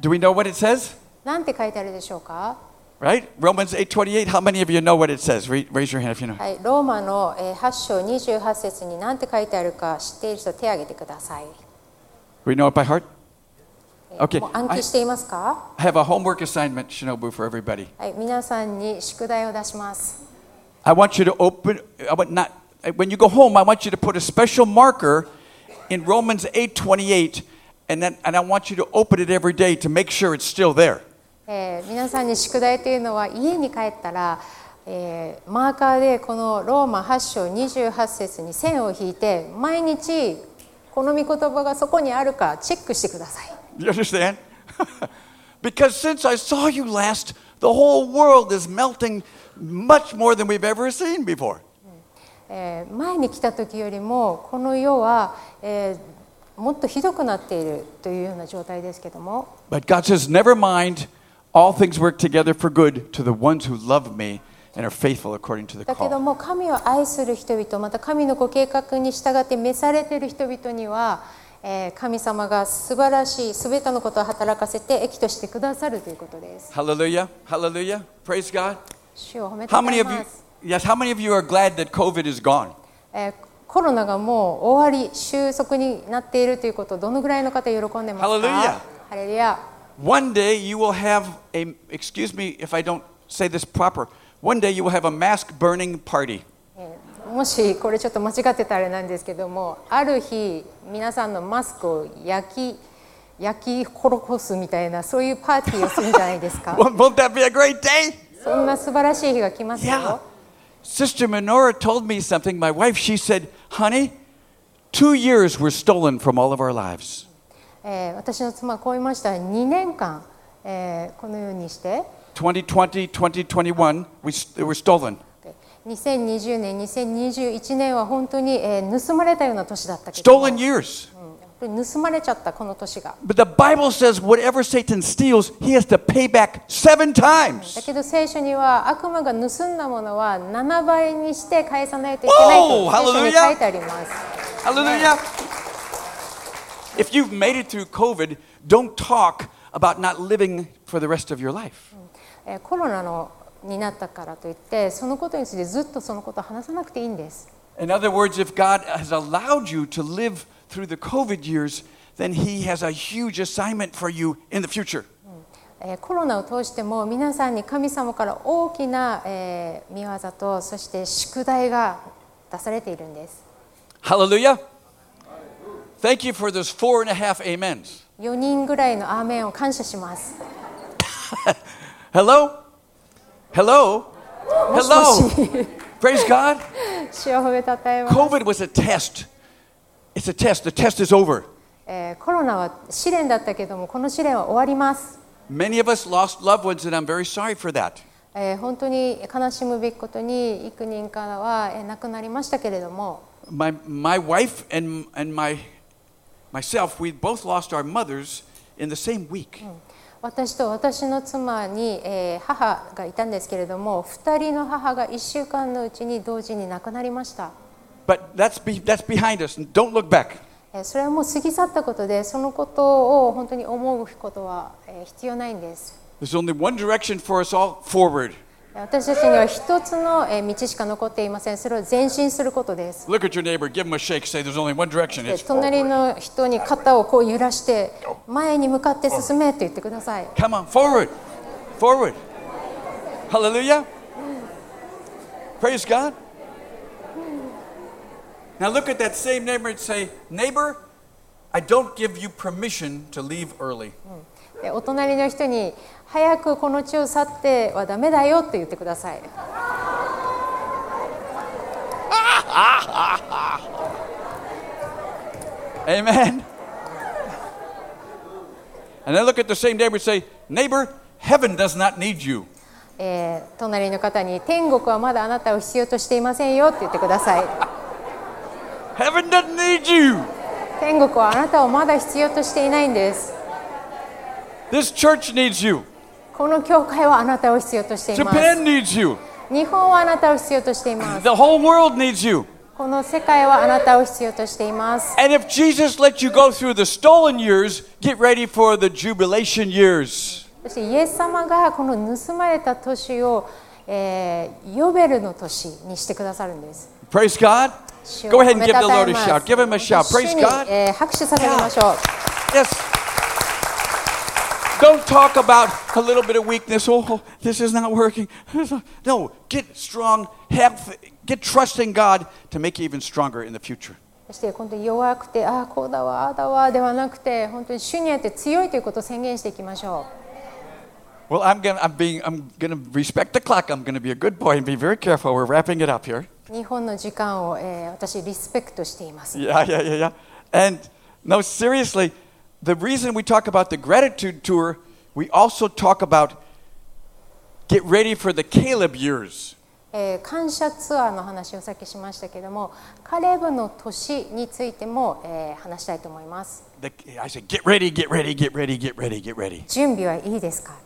Speaker 1: Do we know what it says?
Speaker 2: なんて書いてあるでしょうか
Speaker 1: Right? Romans 8:28. How many of you know what it says? Ra- Raise your hand if you know.
Speaker 2: はい、ローマのえー8章28節に何て書いてあるか知っている人手を挙げてください。
Speaker 1: We know it by heart?
Speaker 2: えー
Speaker 1: Okay.
Speaker 2: もう暗記していますか
Speaker 1: I have a homework assignment, Shinobu, for everybody.
Speaker 2: はい、皆さんに宿題を出します。
Speaker 1: I want you to open I want not when you go home, I want you to put a special marker in Romans 8:28 and then and I want you to open it every day to make sure it's still there.
Speaker 2: えー皆さんに宿題というのは家に帰ったら、えーマーカーでこのローマ8章28節に線を引いて毎日この御言葉がそこにあるかチェックしてください。
Speaker 1: You understand? *laughs* because since I saw you last, the whole world is melting much more than we've ever seen before.
Speaker 2: えー前に来た時よりもこの世は、えーもっとひどくなっているというような状態ですけども
Speaker 1: But God says, Never mind, all things work together for good to the ones who love me and are faithful according to the
Speaker 2: だけど
Speaker 1: call.
Speaker 2: も神を愛する人々また神のご計画に従って召されている人々には、えー神様が素晴らしい全てのことを働かせて益としてくださるということです。
Speaker 1: Hallelujah. Hallelujah. Praise God. How many
Speaker 2: い
Speaker 1: of
Speaker 2: ま
Speaker 1: you
Speaker 2: す。
Speaker 1: yes, how many of you are glad that COVID is gone?
Speaker 2: えーコロナがもう終わり収束になっているということをどのぐらいの方喜んでますか
Speaker 1: Hallelujah.
Speaker 2: ハレルヤ
Speaker 1: One day you will have a excuse me if I don't say this proper. One day you will have a mask burning party.
Speaker 2: えーもしこれちょっと間違ってたらあれなんですけどもある日皆さんのマスクを焼き焼き殺すみたいなそういうパーティーをするんじゃないですか
Speaker 1: Won't, that be a great day?
Speaker 2: そんな素晴らしい日が来ますよ
Speaker 1: Yeah. Sister Menorah told me something. My wife, she said, honey, two years were stolen from all of our lives.
Speaker 2: えー私の妻はこう言いました2年間、えーこのようにして
Speaker 1: 2020, 2021, we, they were stolen.
Speaker 2: 2020年2021年は本当に、えー盗まれたような年だったけども
Speaker 1: Stolen years.
Speaker 2: うん盗まれちゃったこの年が
Speaker 1: But the Bible says whatever Satan steals, he has to pay back seven
Speaker 2: だ
Speaker 1: times.
Speaker 2: けど聖書には悪魔が盗んだものは7倍にして返さないといけないと
Speaker 1: Oh,
Speaker 2: 聖書に.書いてあります。
Speaker 1: Hallelujah. If you've made it through COVID, don't talk about not living for the rest of your life.
Speaker 2: えーコロナのになったからといってそのことについてずっとそのことを話さなくていいんです。
Speaker 1: In other words, if God has allowed you to live through the COVID years, then He has a huge assignment for you in the future.
Speaker 2: えーコロナを通しても皆さんに神様から大きな、えー見業とそして宿題が出されているんです。
Speaker 1: Hallelujah. Thank you for those four and a half amens.
Speaker 2: 4人ぐらいのアーメンを感謝します。
Speaker 1: Hello? Hello?
Speaker 2: もし
Speaker 1: Hello?
Speaker 2: もし
Speaker 1: Praise God. *laughs*
Speaker 2: 主を褒めたたえます。
Speaker 1: COVID was a test. It's a test. The test is over.
Speaker 2: えーコロナは試練だったけどもこの試練は終わります。
Speaker 1: Many of us lost loved ones, and I'm very sorry for that.
Speaker 2: えー本当に悲しむべきことに幾人からは、えー亡くなりましたけれども、
Speaker 1: My, my wife and, and my, myself, we both lost our mothers in the same week.
Speaker 2: 私と私の妻に、えー母がいたんですけれども2人の母が1週間のうちに同時に亡くなりました、
Speaker 1: But that's, be, that's behind us. Don't look back.
Speaker 2: えーそれはもう過ぎ去ったことでそのことを本当に思うことは、えー必要ないんです
Speaker 1: There's only one direction for us all forward.
Speaker 2: 私たちには一つのえー道しか残っていませんそれを前進することです
Speaker 1: Look at your neighbor, give him a shake, say there's only one direction.
Speaker 2: で
Speaker 1: It's
Speaker 2: 隣の人に肩をこう揺らして前に向かって進めと言ってください
Speaker 1: come on, forward, forward. Hallelujah. Praise God. Now look at that same neighbor and say, neighbor, I don't give you permission to leave early.
Speaker 2: でお隣の人に早くこの地を去ってはダメだよって言ってください
Speaker 1: Amen. And then look at the same neighbor and say, neighbor, heaven does not need you.
Speaker 2: えー隣の方に天国はまだあなたを必要としていませんよって言ってください
Speaker 1: Heaven doesn't need you.
Speaker 2: 天国はあなたをまだ必要としていないんです
Speaker 1: This church needs you.
Speaker 2: この教会はあなたを必要としています
Speaker 1: Japan needs you.
Speaker 2: 日本はあなたを必要としています
Speaker 1: The whole world needs you.
Speaker 2: この世界はあなたを必要としています
Speaker 1: And if Jesus let you go through the stolen years, get ready for the jubilation years.
Speaker 2: そしてイエス様がこの盗まれた年を、えーヨベルの年にしてくださるんです
Speaker 1: Praise God. Go ahead and give
Speaker 2: た
Speaker 1: the
Speaker 2: た
Speaker 1: Lord
Speaker 2: え
Speaker 1: a shout. Give him a shout.
Speaker 2: 主
Speaker 1: Praise
Speaker 2: に
Speaker 1: God.
Speaker 2: えー拍手捧げましょう
Speaker 1: Yes. Don't talk about a little bit of weakness. Oh, this is not working. *laughs* No, get strong. Have, get trust in God to make you even stronger in the future.
Speaker 2: そして本当に弱くてああこうだわああだわではなくて本当に主にあって強いということを宣言していきましょ
Speaker 1: Well, I'm gonna, I'm being, I'm gonna respect the clock. I'm gonna be a good boy and be very careful. We're wrapping it up here.
Speaker 2: う日本の時間を、えー私リスペクトしています
Speaker 1: Yeah, yeah, yeah, yeah. And no, seriously, the reason we talk about the gratitude tour, we also talk about get ready for the Caleb years.
Speaker 2: えー感謝ツアーの話をさっきしましたけどもカレブの年についても、えー話したいと思います
Speaker 1: The, I said, get ready, get ready, get ready, get ready, get ready.
Speaker 2: 準備はいいですか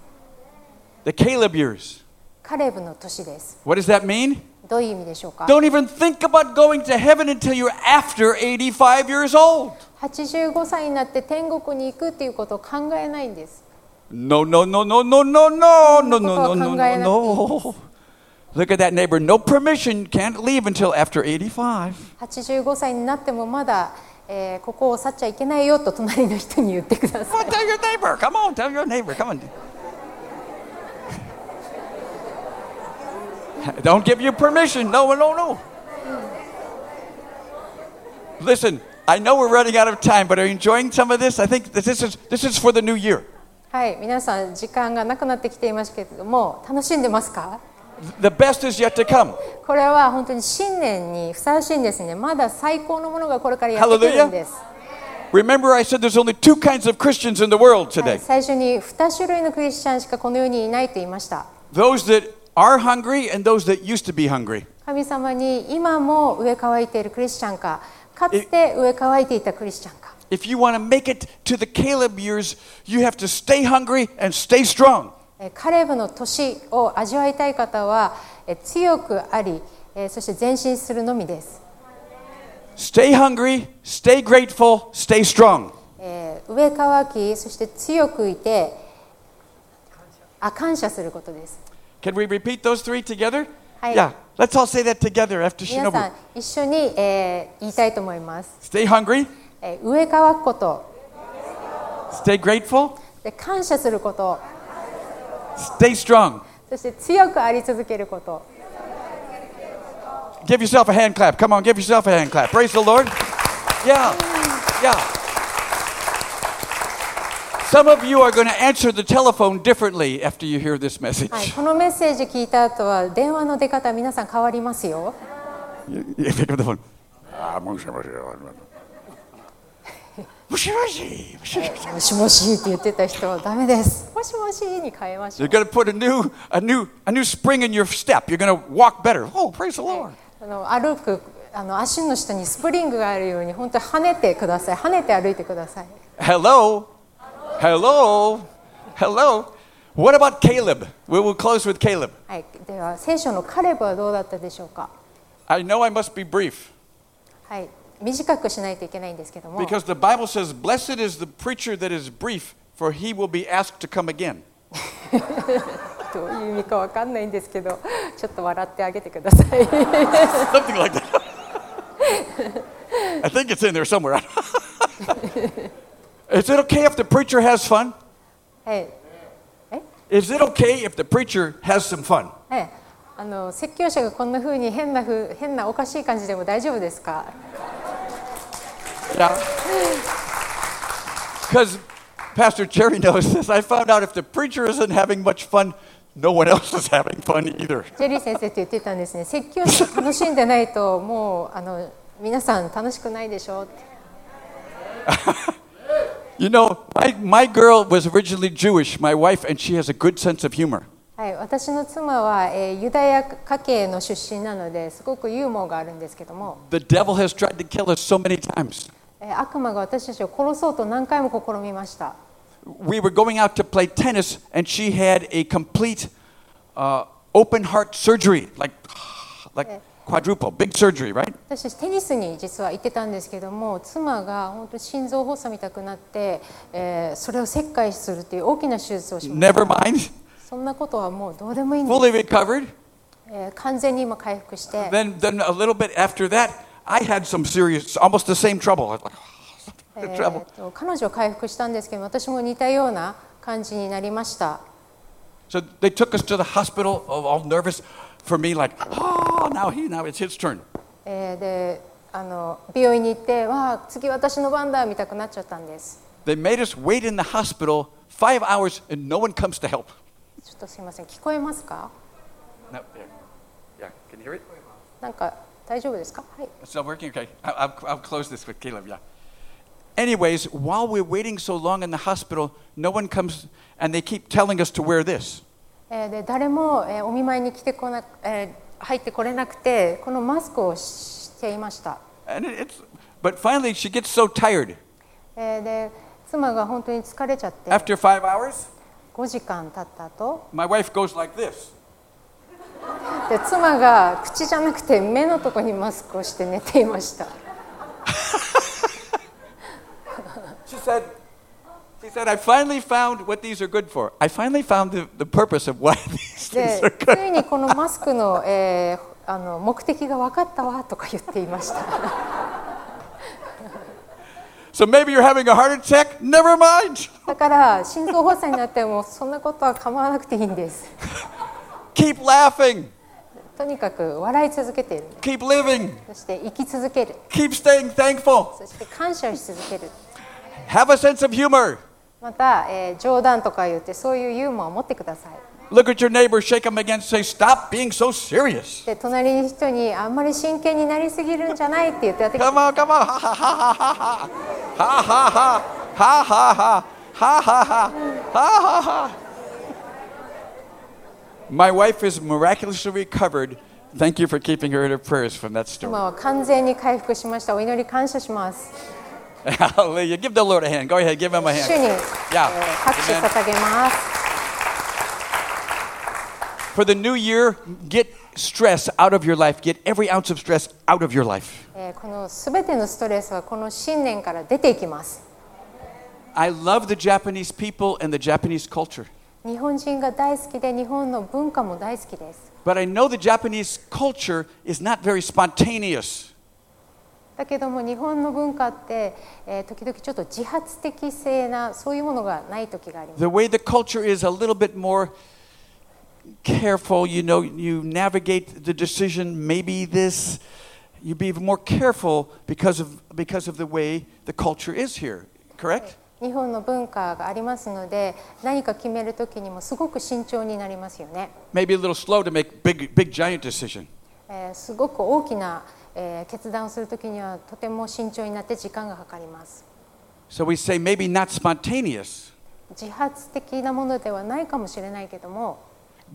Speaker 1: The Caleb years.
Speaker 2: カレブの年です
Speaker 1: What does that mean?
Speaker 2: どういう意味でしょうか
Speaker 1: Don't even think about going to heaven until you're after 85 years old.
Speaker 2: 85歳になって天国に行くっていうことを考えないんです
Speaker 1: No, no, no, no, no, no, no, no, no, no, no, no. Look at that neighbor. No permission. Can't leave until after 85.
Speaker 2: 85歳になってもまだ、えーここを去っちゃいけないよと隣の人に言ってください
Speaker 1: tell your neighbor. Come on, tell your neighbor. Come on. Don't give you permission. No, no, no. Listen, I know we're running out of time, but are you enjoying some of this? I think this is this is for the new year.
Speaker 2: はい皆さん時間がなくなってきていますけれども楽しんでますか
Speaker 1: The best is yet to come.
Speaker 2: これは本当に新年にふさわしいんですねまだ最高のものがこれからやってくるんです
Speaker 1: Remember, I said there's only two kinds of Christians in the world
Speaker 2: はい
Speaker 1: today
Speaker 2: 最初に2種類のクリスチャンしかこの世にいないと言いました
Speaker 1: those that are hungry and those that used to be hungry.
Speaker 2: 神様に今も上乾いているクリスチャンかかつて上乾いていたクリスチャンか
Speaker 1: If you want to make it to the Caleb years, you have to stay hungry and stay strong.
Speaker 2: えーカレブの年を味わいたい方はえー強くありえーそして前進するのみです、
Speaker 1: Stay hungry, stay grateful, stay strong.
Speaker 2: えー上乾きそして強くいてあ感謝することです
Speaker 1: Can we repeat those three together?
Speaker 2: Hi.
Speaker 1: Yeah, let's all say that together after
Speaker 2: 皆さ
Speaker 1: Shinobu.
Speaker 2: ん一緒に、えー言いたいと思います、
Speaker 1: Stay hungry,
Speaker 2: えー上乾くこと
Speaker 1: stay grateful,
Speaker 2: で感謝すること
Speaker 1: stay strong.
Speaker 2: そして強くあり続けること
Speaker 1: Give yourself a hand clap. Come on, give yourself a hand clap. Praise the Lord. Yeah, yeah. Some of you are going to answer the telephone differently after you hear this message.
Speaker 2: はい、このメッセージ聞いた後は電話の出方皆さん変わりますよ
Speaker 1: You, you pick up the phone.
Speaker 3: ああ、もしもし。
Speaker 1: もしもしもしもし
Speaker 2: もしもしって言ってた人はダメですもしもしに変えましょ *laughs*
Speaker 1: You're
Speaker 2: う
Speaker 1: going to put a new, a new, a new spring in your step. You're going to walk better. Oh, praise the Lord.
Speaker 2: あの歩くあの足の下にスプリングがあるように本当に跳ねてください跳ねて歩いてください
Speaker 1: Hello. Hello? Hello? What about Caleb? We will close with Caleb.
Speaker 2: はい、では聖書のカレブはどうだったでしょうか
Speaker 1: I know I must be brief
Speaker 2: はい短くしないといけないんですけども
Speaker 1: because the Bible says, Blessed is the preacher that is brief, for he will be asked to come again. *laughs*
Speaker 2: どういう意味かわかんないんですけどちょっと笑ってあげてください
Speaker 1: Something *laughs* like that. *laughs* I think it's in there somewhere. is it okay if the preacher has fun?
Speaker 2: はい、
Speaker 1: Is it okay if the preacher has some fun?
Speaker 2: はい、あの説教者がこんな風に変な風変なおかしい感じでも大丈夫ですか
Speaker 1: Yeah. Because Pastor Jerry knows this. I found out if the preacher isn't having much fun, no one else is having fun either.
Speaker 2: ジェリー先生って言ってたんですね説教者楽しんでないともうあの皆さん楽しくないでしょって *laughs*
Speaker 1: You know, my, my girl was originally Jewish, my wife, and she has a good sense of humor.
Speaker 2: はい、私の妻は、えーユダヤ家系の出身なのですごくユーモアがあるんですけども、
Speaker 1: The devil has tried to kill us so many times.
Speaker 2: えー悪魔が私たちを殺そうと何回も試みました。
Speaker 1: We were going out to play tennis, and she had a complete uh, open heart surgery, like, *sighs* like quadruple, big surgery, right?
Speaker 2: 私テニスに実は行ってたんですけども妻が本当心臓発作みたくなって、えーそれを切開するっていう大きな手術をしました
Speaker 1: Never mind.
Speaker 2: そんなことはもうどうでもいいんです、
Speaker 1: Fully recovered.
Speaker 2: えー完全に今回復して、
Speaker 1: Then, then a little bit after that, I had some serious, almost the same trouble. I was like,
Speaker 2: え
Speaker 1: the
Speaker 2: ー
Speaker 1: trouble.
Speaker 2: と彼女は回復したんですけど私も似たような感じになりました
Speaker 1: So they took us to the hospital, all all nervous for me, like, oh, now he, now it's his turn.
Speaker 2: えーであの美容院に行ってわあ次私の番だみたくなっちゃったんです
Speaker 1: They made us wait in the hospital five hours, and no one comes to help.
Speaker 2: ちょっとすいません聞こえますか
Speaker 1: No, yeah, yeah. Can you hear it?
Speaker 2: なんか大丈夫ですかはい
Speaker 1: It's not working. Okay, I- I'll, I'll close this with Caleb. Yeah. Anyways, while we're waiting so long in the hospital, no one comes, and they keep telling us to wear this.
Speaker 2: えーで誰も、えーお見舞いに来てこな、えー入ってこれなくてこのマスクをしていました、
Speaker 1: but finally, she gets so tired.
Speaker 2: えーで妻が本当に疲れちゃって。
Speaker 1: After five hours,
Speaker 2: 5時間経った後。
Speaker 1: My wife goes like this.
Speaker 2: で妻が口じゃなくて目のとこにマスクをして寝ていました。*laughs*
Speaker 1: She said, said, I finally found what these are good for. I finally found the, the purpose of why these
Speaker 2: で
Speaker 1: things are good.
Speaker 2: ついにこのマスクの,、えーあの目的が分かったわとか言っていました
Speaker 1: So maybe you're having a heart attack? Never mind.
Speaker 2: だから心臓発作になってもそんなことは構わなくていいんです
Speaker 1: Keep laughing.
Speaker 2: とにかく笑い続けている
Speaker 1: Keep living.
Speaker 2: そして生き続ける
Speaker 1: Keep staying thankful.
Speaker 2: そして感謝し続ける
Speaker 1: Have a sense of humor.
Speaker 2: また、えー冗談とか言ってそういうユーモアを持ってください
Speaker 1: Look at your neighbor, shake him again, say, Stop being so serious.
Speaker 2: で隣の人にあんまり真剣になりすぎるんじゃないって言ってやってくだ
Speaker 1: Come on, come on. Ha ha ha ha ha. Ha ha ha. Ha ha ha. Ha ha ha. Ha. My wife is miraculously recovered. Thank you for keeping her in her prayers from that story.
Speaker 2: 今は完全に回復しましたお祈り感謝します
Speaker 1: Hallelujah. *laughs* Give the Lord a hand. Go ahead, give him a
Speaker 2: 主
Speaker 1: hand.
Speaker 2: に、え
Speaker 1: Yeah.
Speaker 2: ー拍手
Speaker 1: Amen.
Speaker 2: 捧げます
Speaker 1: For the new year, get stress out of your life. Get every ounce of stress out of your life.
Speaker 2: えーこのすべてのストレスはこの新年から出ていきます
Speaker 1: I love the Japanese people and the Japanese culture.
Speaker 2: 日本人が大好きで日本の文化も大好きです
Speaker 1: But I know the Japanese culture is not very spontaneous.
Speaker 2: だけども日本の文化って、えー時々ちょっと自発的性なそういうものがない時があります
Speaker 1: The way the culture is a little bit more careful, you know, you navigate the decision, maybe this, you be more careful because of, because of the way the culture is here, correct?
Speaker 2: 日本の文化がありますので何か決める時にもすごく慎重になりますよね、
Speaker 1: Maybe a little slow to make big, big giant decision.
Speaker 2: えーすごく大きな、えー決断をする時にはとても慎重になって時間がかかります
Speaker 1: So we say maybe not spontaneous,
Speaker 2: 自発的なものではないかもしれないけども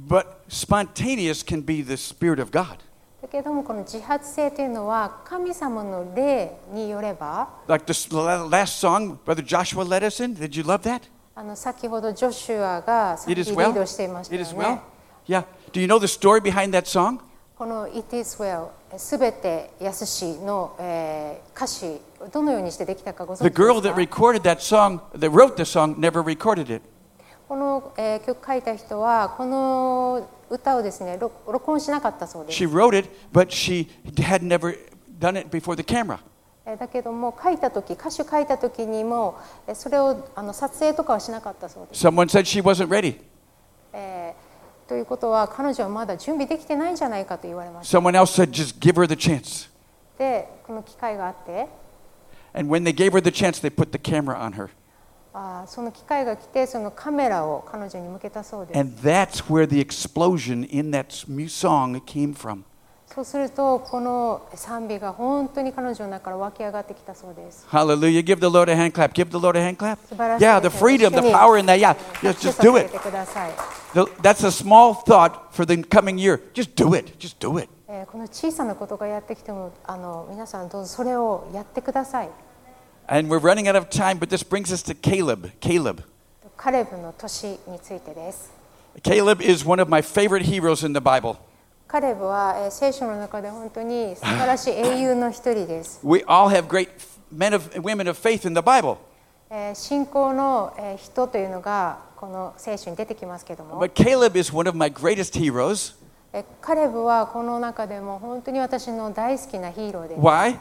Speaker 1: but spontaneous can be the Spirit of God.
Speaker 2: だけどもこの自発性というのは神様の霊によれば
Speaker 1: Like la- last song Brother Joshua led us in. Did you love that?
Speaker 2: あの先ほどジョシュアが
Speaker 1: It
Speaker 2: き
Speaker 1: is
Speaker 2: リ
Speaker 1: well?
Speaker 2: ードしていました
Speaker 1: It
Speaker 2: よ
Speaker 1: is
Speaker 2: ね
Speaker 1: well?。Yeah. Do you know the story behind that song?
Speaker 2: この It is well すべて安しの、えー歌詞どのようにしてできたかご存知
Speaker 1: The
Speaker 2: です
Speaker 1: girl that
Speaker 2: か
Speaker 1: recorded that song, that wrote the song, never recorded it.
Speaker 2: この、えー曲書いた人はこの歌をですね録録音しなかったそうです
Speaker 1: She。wrote it, but she had never done it before the camera.
Speaker 2: えーだけども書いた時歌詞書いた時にもえーそれをあの撮影とかはしなかったそうです。
Speaker 1: Someone said she wasn't ready.
Speaker 2: えーということは彼女はまだ準備できてないんじゃないかと言われました。で、の機会があって。あその機会が来て、そのカメラを彼女に向けたそうです。そうするとこの賛美が本当に彼女の中から湧き上がってきたそうです。
Speaker 1: Hallelujah. Give the Lord a hand clap. Give the Lord a hand clap.
Speaker 2: 素晴らしい
Speaker 1: Yeah,
Speaker 2: で
Speaker 1: the
Speaker 2: すね
Speaker 1: freedom,
Speaker 2: 一緒
Speaker 1: the
Speaker 2: に
Speaker 1: power in that. Yeah,
Speaker 2: 拍
Speaker 1: just,
Speaker 2: 手
Speaker 1: just
Speaker 2: さ
Speaker 1: do
Speaker 2: せ
Speaker 1: it.
Speaker 2: てください。
Speaker 1: The- That's a small thought for the coming year. Just do it. Just do it.
Speaker 2: えーこの小さなことがやってきてもあの皆さんどうぞそれをやってください。
Speaker 1: And we're running out of time, but this brings us to Caleb. Caleb.
Speaker 2: カレブの年についてです。
Speaker 1: Caleb is one of my favorite heroes in the Bible.
Speaker 2: カレブは、えー聖書の中で本当に素晴らしい英雄の一人です。
Speaker 1: We all have great men of women of faith in the Bible.
Speaker 2: えー信仰の、えー人というのがこの聖書に出てきますけども、
Speaker 1: But Caleb is one of my greatest heroes.
Speaker 2: えーカレブはこの中でも本当に私の大好きなヒーローです。
Speaker 1: Why?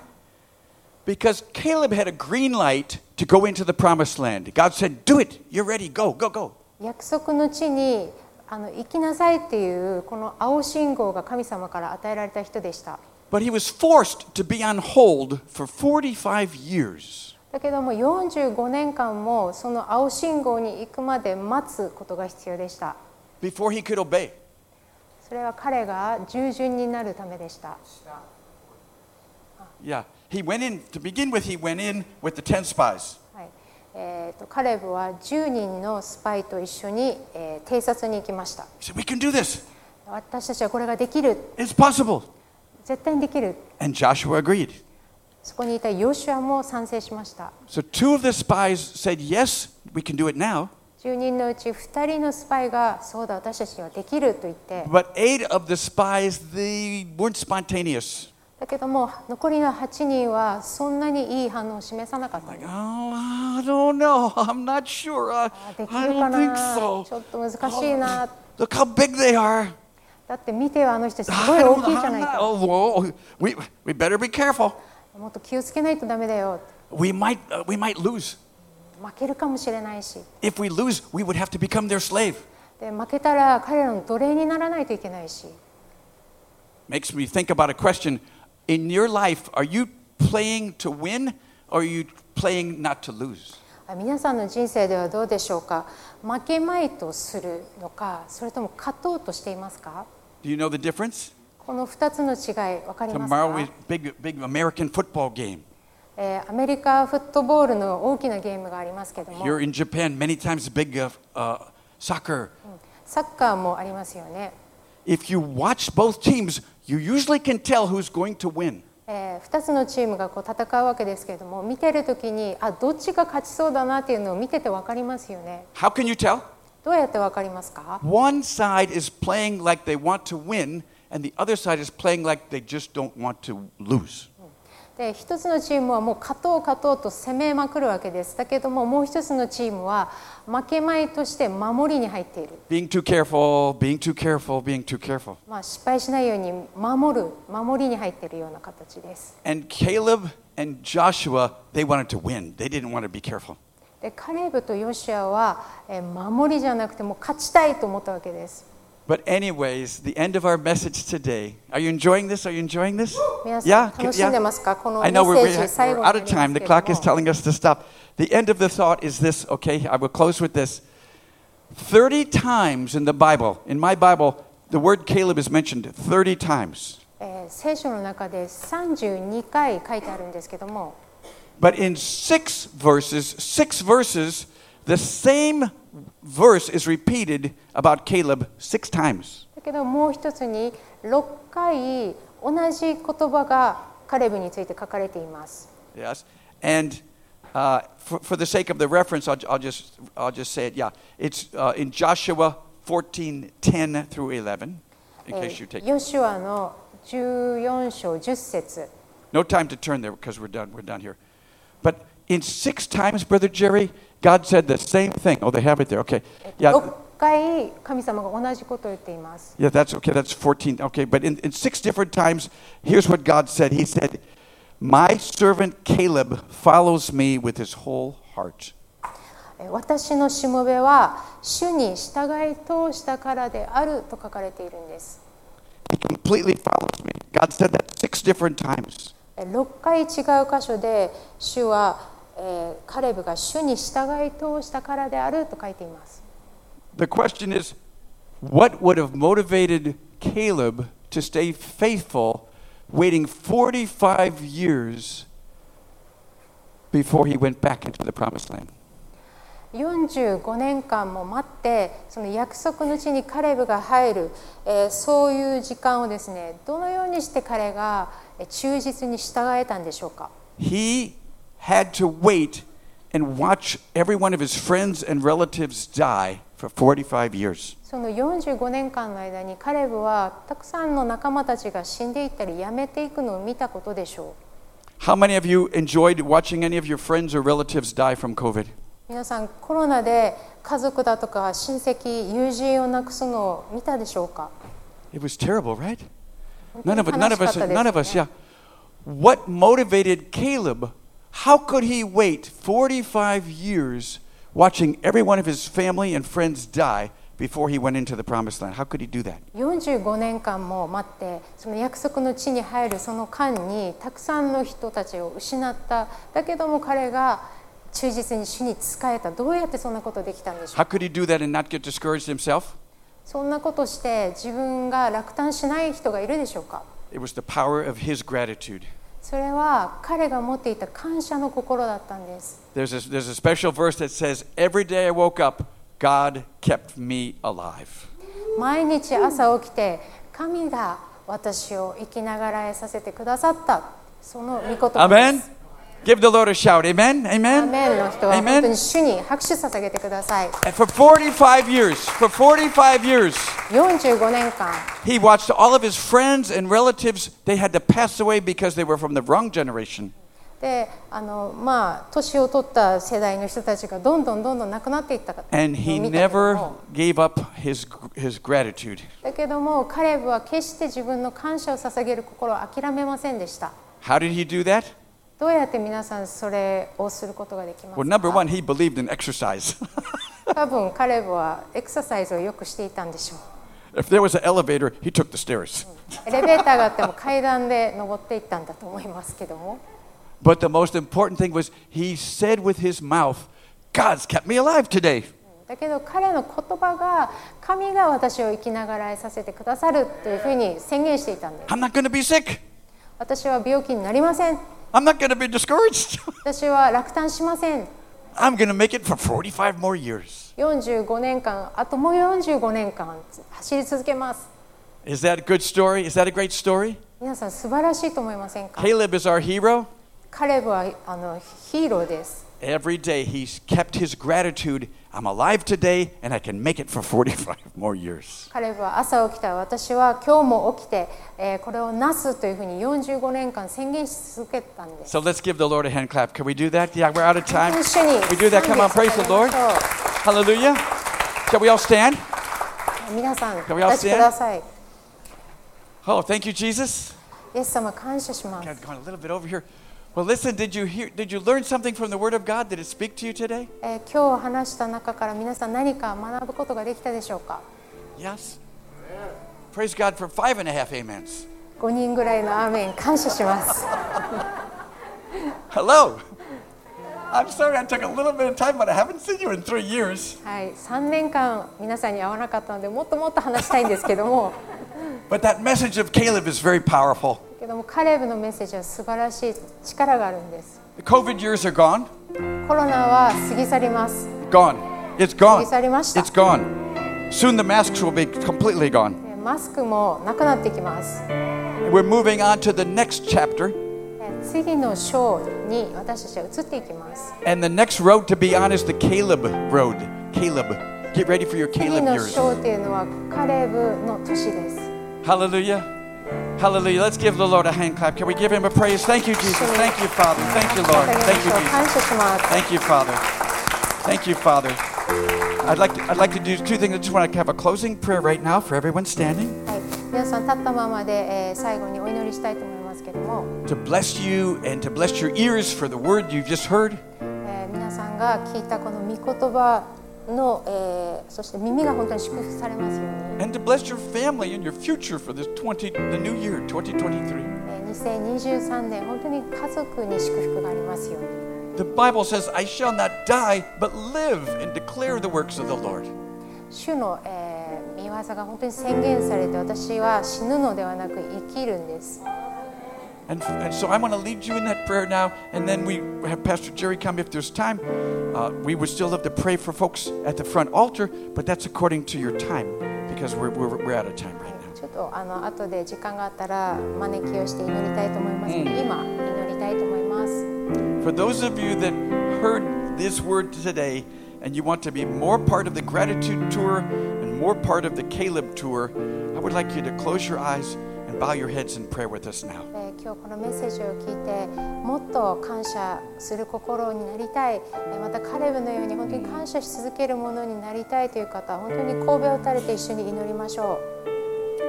Speaker 1: Because Caleb had a green light to go into the promised land. God said, Do it. You're ready. Go, go, go.
Speaker 2: 約束の地にあの行きなさいっていうこの青信号が神様から与えられた人でした。
Speaker 1: But he was forced to be on hold for 45 years.
Speaker 2: だけども45年間もその青信号に行くまで待つことが必要でした。
Speaker 1: before he could obey.
Speaker 2: それは彼が従順になるためでした。
Speaker 1: Yeah. He went in, to begin with, he went in with the 10 spies.
Speaker 2: はいえー、とカレブは10人のスパイと一緒に、えー偵察に行きました
Speaker 1: He said, We can do this.
Speaker 2: 私たちはこれができる
Speaker 1: It's possible.
Speaker 2: 絶対にできる
Speaker 1: And Joshua agreed.
Speaker 2: そこにいたヨシュアも賛成しました
Speaker 1: So two of the spies said, Yes, we can do it now.
Speaker 2: 10人のうち2人のスパイがそうだ私たちにはできると言って
Speaker 1: But eight of the spies, they weren't spontaneous.
Speaker 2: だけども残りの8人はそんなにいい反応を示さなかったんです
Speaker 1: oh, I don't know. I'm not sure. I,
Speaker 2: あでき
Speaker 1: I
Speaker 2: るか
Speaker 1: don't think
Speaker 2: な
Speaker 1: so.
Speaker 2: ちょっと難しいな
Speaker 1: Look how big they are.
Speaker 2: だって見てよあの人たちすご
Speaker 1: I
Speaker 2: い大きいじゃないか
Speaker 1: Oh, whoa. We, we better be careful.
Speaker 2: もっと気をつけないとダメだよ
Speaker 1: We might, uh, we might lose.
Speaker 2: 負けるかもしれないし
Speaker 1: If we lose, we would have to become their slave.
Speaker 2: で負けたら彼らの奴隷にならないといけないし
Speaker 1: Makes me think about a question. In your life, are you playing to win or are you playing not to lose?
Speaker 2: あ皆さんの人生ではどうでしょうか負けまいとするのかそれとも勝とうとしていますか
Speaker 1: Do you know the difference?
Speaker 2: この2つの違い分かります
Speaker 1: Tomorrow
Speaker 2: か
Speaker 1: is、big, big American football game.
Speaker 2: えーアメリカフットボールの大きなゲームがありますけども
Speaker 1: Here in Japan, many times big uh, uh, soccer.
Speaker 2: サッカーもありますよね、
Speaker 1: If you watch both teams, you usually can tell who's going to win.
Speaker 2: え2つのチームがこう戦うわけですけれども見てる時にあどっちが勝ちそうだなっていうのを見てて分かりますよね
Speaker 1: How can you tell?
Speaker 2: どうやって分かりますか
Speaker 1: One side is playing like they want to win, and the other side is playing like they just don't want to lose.
Speaker 2: で一つのチームはもう勝とう勝とうと攻めまくるわけですだけどももう一つのチームは負けまいとして守りに入っている、
Speaker 1: Being too careful, being too careful, being too careful.
Speaker 2: まあ、失敗しないように守る守りに入っているような形です
Speaker 1: And Caleb and Joshua, they wanted to win. They didn't want to be careful.
Speaker 2: でカレブとヨシュアは、えー守りじゃなくてもう勝ちたいと思ったわけです
Speaker 1: But anyways, the end of our message today. Are you enjoying this? Are you enjoying this?
Speaker 2: 皆さん
Speaker 1: Yeah?
Speaker 2: 楽しんでますか、この
Speaker 1: I
Speaker 2: メ
Speaker 1: know
Speaker 2: ッ
Speaker 1: we're,
Speaker 2: セー
Speaker 1: we're,
Speaker 2: ジ最
Speaker 1: we're
Speaker 2: 後
Speaker 1: out
Speaker 2: に
Speaker 1: of
Speaker 2: なりま
Speaker 1: time.
Speaker 2: す
Speaker 1: The
Speaker 2: けれど
Speaker 1: clock is
Speaker 2: も
Speaker 1: telling us to stop. The end of the thought is this, okay? I will close with this. 30 times in the Bible, in my Bible, the word Caleb is mentioned 30 times.
Speaker 2: えー聖書の中で32回書いてあるんですけども
Speaker 1: But in six verses, six verses, the same verse is repeated about Caleb six times.
Speaker 2: だけどもう一つに6回同じ言葉がカレブについて書かれています
Speaker 1: Yes. And Uh, for, for the sake of the reference, I'll, I'll, just, I'll just say it. Yeah, it's uh, in Joshua 14 10 through 11, in
Speaker 2: え
Speaker 1: case you
Speaker 2: ー
Speaker 1: take
Speaker 2: ヨシュアの14章10節
Speaker 1: No time to turn there because we're done. We're done here. But in six times, Brother Jerry, God said the same thing. Oh, they have it there. Okay. Yeah.
Speaker 2: 6回神様が同じことを言っています
Speaker 1: Yeah, that's okay. That's 14. Okay. But in, in six different times, here's what God said He said, My servant Caleb follows me with his whole heart.
Speaker 2: えー私のしもべは主に従い通したからであると書かれているんです
Speaker 1: He completely follows me. God said that six different times.
Speaker 2: えー6回違う箇所で主は、 えーカレブが主に従い通したからであると書いています
Speaker 1: The question is, what would have motivated Caleb to stay faithful, waiting 45 years before he went back into the promised land?
Speaker 2: 45年間も待ってその約束の地にカレブが入る、えーそういう時間をですねどのようにして彼がえー忠実に従えたんでしょうか
Speaker 1: He had to wait and watch every one of his friends and relatives die for 45 years.
Speaker 2: その45年間の間にカレブはたくさんの仲間たちが死んでいったり辞めていくのを見たことでしょ
Speaker 1: How many of you enjoyed watching any of your friends or relatives die from COVID?
Speaker 2: う皆さんコロナで家族だとか親戚友人を亡くすのを見たでしょうか
Speaker 1: It was terrible, right?
Speaker 2: 本
Speaker 1: None
Speaker 2: 当
Speaker 1: of
Speaker 2: に
Speaker 1: it, none
Speaker 2: 悲
Speaker 1: of
Speaker 2: しか
Speaker 1: us,
Speaker 2: ったです
Speaker 1: none
Speaker 2: よ
Speaker 1: of us,
Speaker 2: ね
Speaker 1: yeah. What motivated Caleb? How could he wait 45 years watching every one of his family and friends die before he went into the promised land? How could he do that?
Speaker 2: 45年間も待ってその約束の地に入るその間にたくさんの人たちを失っただけども彼が忠実に主に仕えたどうやってそんなことできたんでしょう
Speaker 1: How could he do that and not get discouraged himself?
Speaker 2: そんなことして自分が落胆しない人がいるでしょうか
Speaker 1: It was the power of his gratitude.
Speaker 2: それは彼が持っていた感謝の心だったんです
Speaker 1: There's a, there's a special verse that says, Every day I woke up, God kept me alive.
Speaker 2: 毎日朝起きて神が私を生きながらえさせてくださったその御言葉です
Speaker 1: Amen? Give the Lord a shout. Amen?
Speaker 2: ア
Speaker 1: Amen?
Speaker 2: メンの人は
Speaker 1: Amen.
Speaker 2: 本当に主に拍手捧げてください
Speaker 1: And for 45 years, for 45 years,
Speaker 2: 45年間
Speaker 1: he watched all of his friends and relatives, they had to pass away because they were from the wrong generation.
Speaker 2: であのまあ年を取った世代の人たちがどんどんどんどん亡くなっていったか
Speaker 1: And he
Speaker 2: のを見たけど
Speaker 1: never
Speaker 2: も
Speaker 1: gave up his, his gratitude.
Speaker 2: だけどもカレブは決して自分の感謝を捧げる心を諦めませんでした
Speaker 1: How did he do that?
Speaker 2: どうやって皆さんそれをすることができます
Speaker 1: Well,
Speaker 2: か
Speaker 1: number one, he believed in exercise.
Speaker 2: 多分カレブはエクササイズをよくしていたんでしょう
Speaker 1: if there was an elevator, he took the stairs.
Speaker 2: エレベーターがあっても階段で登っていったんだと思いますけども
Speaker 1: But the most important thing was he said with his mouth, God's kept me alive today.
Speaker 2: だけど彼の言葉が神が私を生きながらえさせてくださるというふうに宣言していたんです
Speaker 1: I'm not going to be sick.
Speaker 2: 私は病気になりません
Speaker 1: I'm not going *laughs* to be discouraged.
Speaker 2: 私は落胆しません
Speaker 1: I'm going to make it for 45 more years.
Speaker 2: 45年間あともう45年間走り続けます
Speaker 1: Is that a good story? Is that a great story?
Speaker 2: 皆さん素晴らしいと思いませんか
Speaker 1: Caleb is our hero.
Speaker 2: カレブはあのヒーローです
Speaker 1: Every day he's kept his gratitude. I'm alive today and I can make it for 45 *laughs* more years.
Speaker 2: カレブは朝起きた私は今日も起きて、えーこれをなすというふうに45年間宣言し続けたんです
Speaker 1: So let's give the Lord a hand clap. Can we do that? Yeah, we're out of time.
Speaker 2: 一緒に
Speaker 1: We do that. Come on, praise the
Speaker 2: 賛美を
Speaker 1: Lord.
Speaker 2: 捧げましょ
Speaker 1: Hallelujah. Shall we all stand?
Speaker 2: う皆さん
Speaker 1: Can
Speaker 2: お
Speaker 1: we all
Speaker 2: 立ちください
Speaker 1: Oh, thank you, Jesus.
Speaker 2: イエス様感謝します
Speaker 1: God, going a little bit over here. Well, listen, did you hear did you learn something from the word of God? Did it speak to you today?
Speaker 2: えー今日話した中から皆さん何か学ぶことができたでしょうか
Speaker 1: Yes. Praise God for five and a half amens.
Speaker 2: 5人ぐらいのアーメン感謝します
Speaker 1: Hello. I'm sorry I took a little bit of time, but I haven't seen you in three years.
Speaker 2: はい3年間皆さんに会わなかったのでもっともっと話したいんですけども
Speaker 1: but that message of Caleb is very powerful. The COVID years are gone. Gone. It's gone. It's gone. Soon the masks will be completely gone. We're moving on to the next chapter. And the next road, to be on is the Caleb road. Caleb. Get ready for your Caleb years. Hallelujah. Hallelujah. Let's give the Lord a hand clap. Can we give him a praise? Thank you, Jesus. Thank you, Father. Thank you, Lord.
Speaker 2: 捧げま
Speaker 1: Thank
Speaker 2: し
Speaker 1: you,
Speaker 2: ょう
Speaker 1: Jesus.
Speaker 2: 感謝します。
Speaker 1: Thank you, Father. Thank you, Father. I'd like to, I'd like to do two things. I just want to have a closing prayer right now for everyone standing
Speaker 2: はい、皆さん立ったままで、えー最後にお祈りしたいと思いますけども、
Speaker 1: to bless you and to bless your ears for the word you've just heard.
Speaker 2: えー皆さんが聞いたこの御言葉 の、えーそして耳が本当に祝福されますように、
Speaker 1: and to bless your family and your future for this 20 the new year 2023
Speaker 2: えー2023年本当に家族に祝福がありますように。
Speaker 1: the bible says i shall not die but live and declare the works of the lord
Speaker 2: 主の、えー見業が本当に宣言されて私は死ぬのではなく生きるんです。
Speaker 1: and, and so i want to lead you in that prayer now and then we have pastor jerry come if there's time uh, we would still love to pray for folks at the front altar but that's according to your time because we're, we're, we're out of time right now
Speaker 2: ちょっとあの後で時間があったら招きをして祈りたいと思いますので、今祈りたいと思います。
Speaker 1: For those of you that heard this word today and you want to be more part of the gratitude tour and more part of the Caleb tour, I would like you to close your eyes and bow your heads in prayer with us now.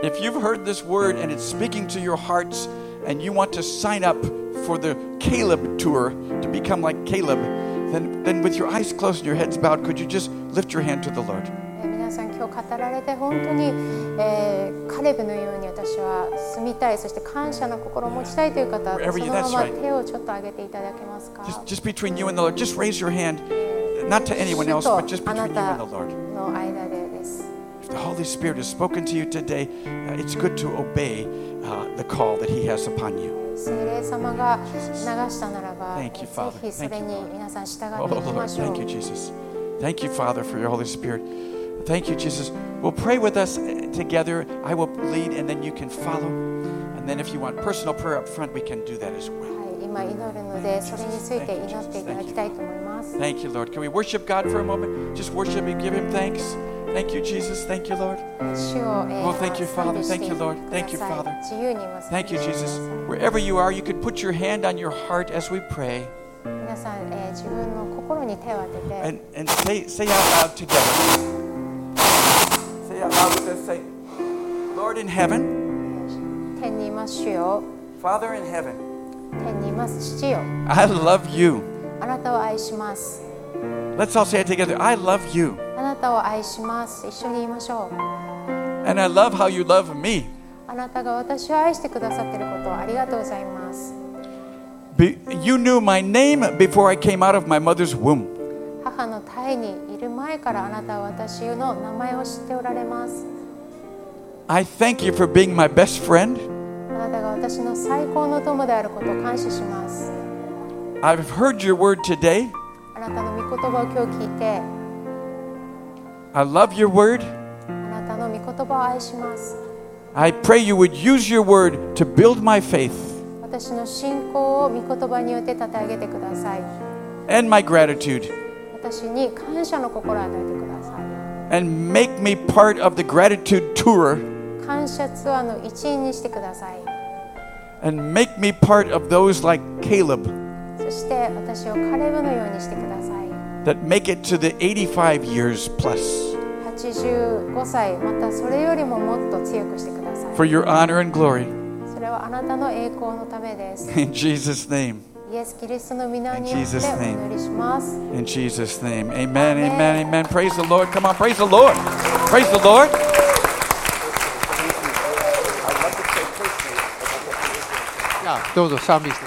Speaker 1: If you've heard this word and it's speaking to your hearts and you want to sign up for the Caleb tour to become like Caleb then, then with your eyes closed and your heads bowed could you just lift your hand to the Lord?
Speaker 2: 語られて本当に、えーカレブのように私は住みたいそして感謝の心を持ちたいという方は
Speaker 1: Wherever
Speaker 2: そ
Speaker 1: you-
Speaker 2: のま
Speaker 1: that's
Speaker 2: ま
Speaker 1: right.
Speaker 2: 手をちょっと上げていただけますか
Speaker 1: Just, just between you and the Lord, just raise your hand, not to anyone
Speaker 2: 主
Speaker 1: else,
Speaker 2: と
Speaker 1: but just
Speaker 2: あな
Speaker 1: between you
Speaker 2: た
Speaker 1: and the Lord.
Speaker 2: の間でです。
Speaker 1: If the Holy Spirit has spoken to you today, uh, it's good to obey uh, the call that He has upon you.
Speaker 2: 聖霊様が流したならば、
Speaker 1: Thank you,
Speaker 2: ぜ
Speaker 1: Father.
Speaker 2: ひそれ
Speaker 1: Thank you,
Speaker 2: に
Speaker 1: Lord.
Speaker 2: 皆さん従
Speaker 1: Oh,
Speaker 2: っていき
Speaker 1: Lord,
Speaker 2: ましょう
Speaker 1: thank。you, Jesus. Thank you, Father, for your Holy Spirit. Thank you, Jesus. We'll pray with us uh, together. I will lead, and then you can follow. And then, if you want personal prayer up front, we can do that as well.
Speaker 2: はい、今祈るので、それについて祈っていただきたいと思います。
Speaker 1: Thank you, Lord. Can we worship God for a moment? Just worship and give Him thanks. Thank you, Jesus. Thank you, Lord.
Speaker 2: 主を、え
Speaker 1: Oh, thank you,
Speaker 2: 賛
Speaker 1: Father.
Speaker 2: 美して
Speaker 1: Thank you, Lord.
Speaker 2: くだ
Speaker 1: Thank you,
Speaker 2: さい
Speaker 1: Father.
Speaker 2: 自由に今賛
Speaker 1: Thank
Speaker 2: 美
Speaker 1: you,
Speaker 2: してくださ
Speaker 1: Jesus.
Speaker 2: い
Speaker 1: Wherever you are, you could put your hand on your heart as we pray
Speaker 2: 皆さん、えー自分の心に手を当てて、
Speaker 1: and, and say, say out loud together. Say out loud with us. Say, Lord in heaven,
Speaker 2: 天にいます主よ、
Speaker 1: Father in heaven,
Speaker 2: 天にいます父よ、
Speaker 1: I love you.
Speaker 2: あなたを愛します。
Speaker 1: Let's all say it together. I love you.
Speaker 2: あなたを愛します。一緒に言いましょう。
Speaker 1: And I love how you love me.
Speaker 2: あなたが私を愛してくださっていることをありがとうございます。
Speaker 1: Be, you knew my name before I came out of my mother's womb.
Speaker 2: 母の胎にいる前からあなたは私の名前を知っておられます。
Speaker 1: I thank you for being my best friend.
Speaker 2: あなたが私の最高の友であることを感謝します。
Speaker 1: I've heard your word today.
Speaker 2: あなたの御言葉を今日聞いて、
Speaker 1: I love your word.
Speaker 2: あなたの御言葉を愛します。
Speaker 1: I pray you would use your word to build my faith
Speaker 2: 私の信仰を御言葉によって立て上げてください。
Speaker 1: and my gratitude
Speaker 2: 私に感謝の心を与えてください。
Speaker 1: and make me part of the gratitude tour
Speaker 2: 感謝ツアーの一員にしてください。
Speaker 1: and make me part of those like Caleb
Speaker 2: そして私をカレブのようにしてください。
Speaker 1: that make it to the 85 years plus
Speaker 2: 85歳、またそれよりももっと強くしてください。
Speaker 1: for your honor and glory.
Speaker 2: それはあなたの栄光のためです。
Speaker 1: In Jesus' name.
Speaker 2: イエス・キリストの皆によ
Speaker 1: In
Speaker 2: って
Speaker 1: Jesus'
Speaker 2: お
Speaker 1: name.
Speaker 2: 祈りします。
Speaker 1: In Jesus' name. Amen, amen, amen. Praise the Lord. Come on, praise the Lord. Praise the Lord.
Speaker 3: I'd love to say personally.
Speaker 4: じゃあどうぞ賛美して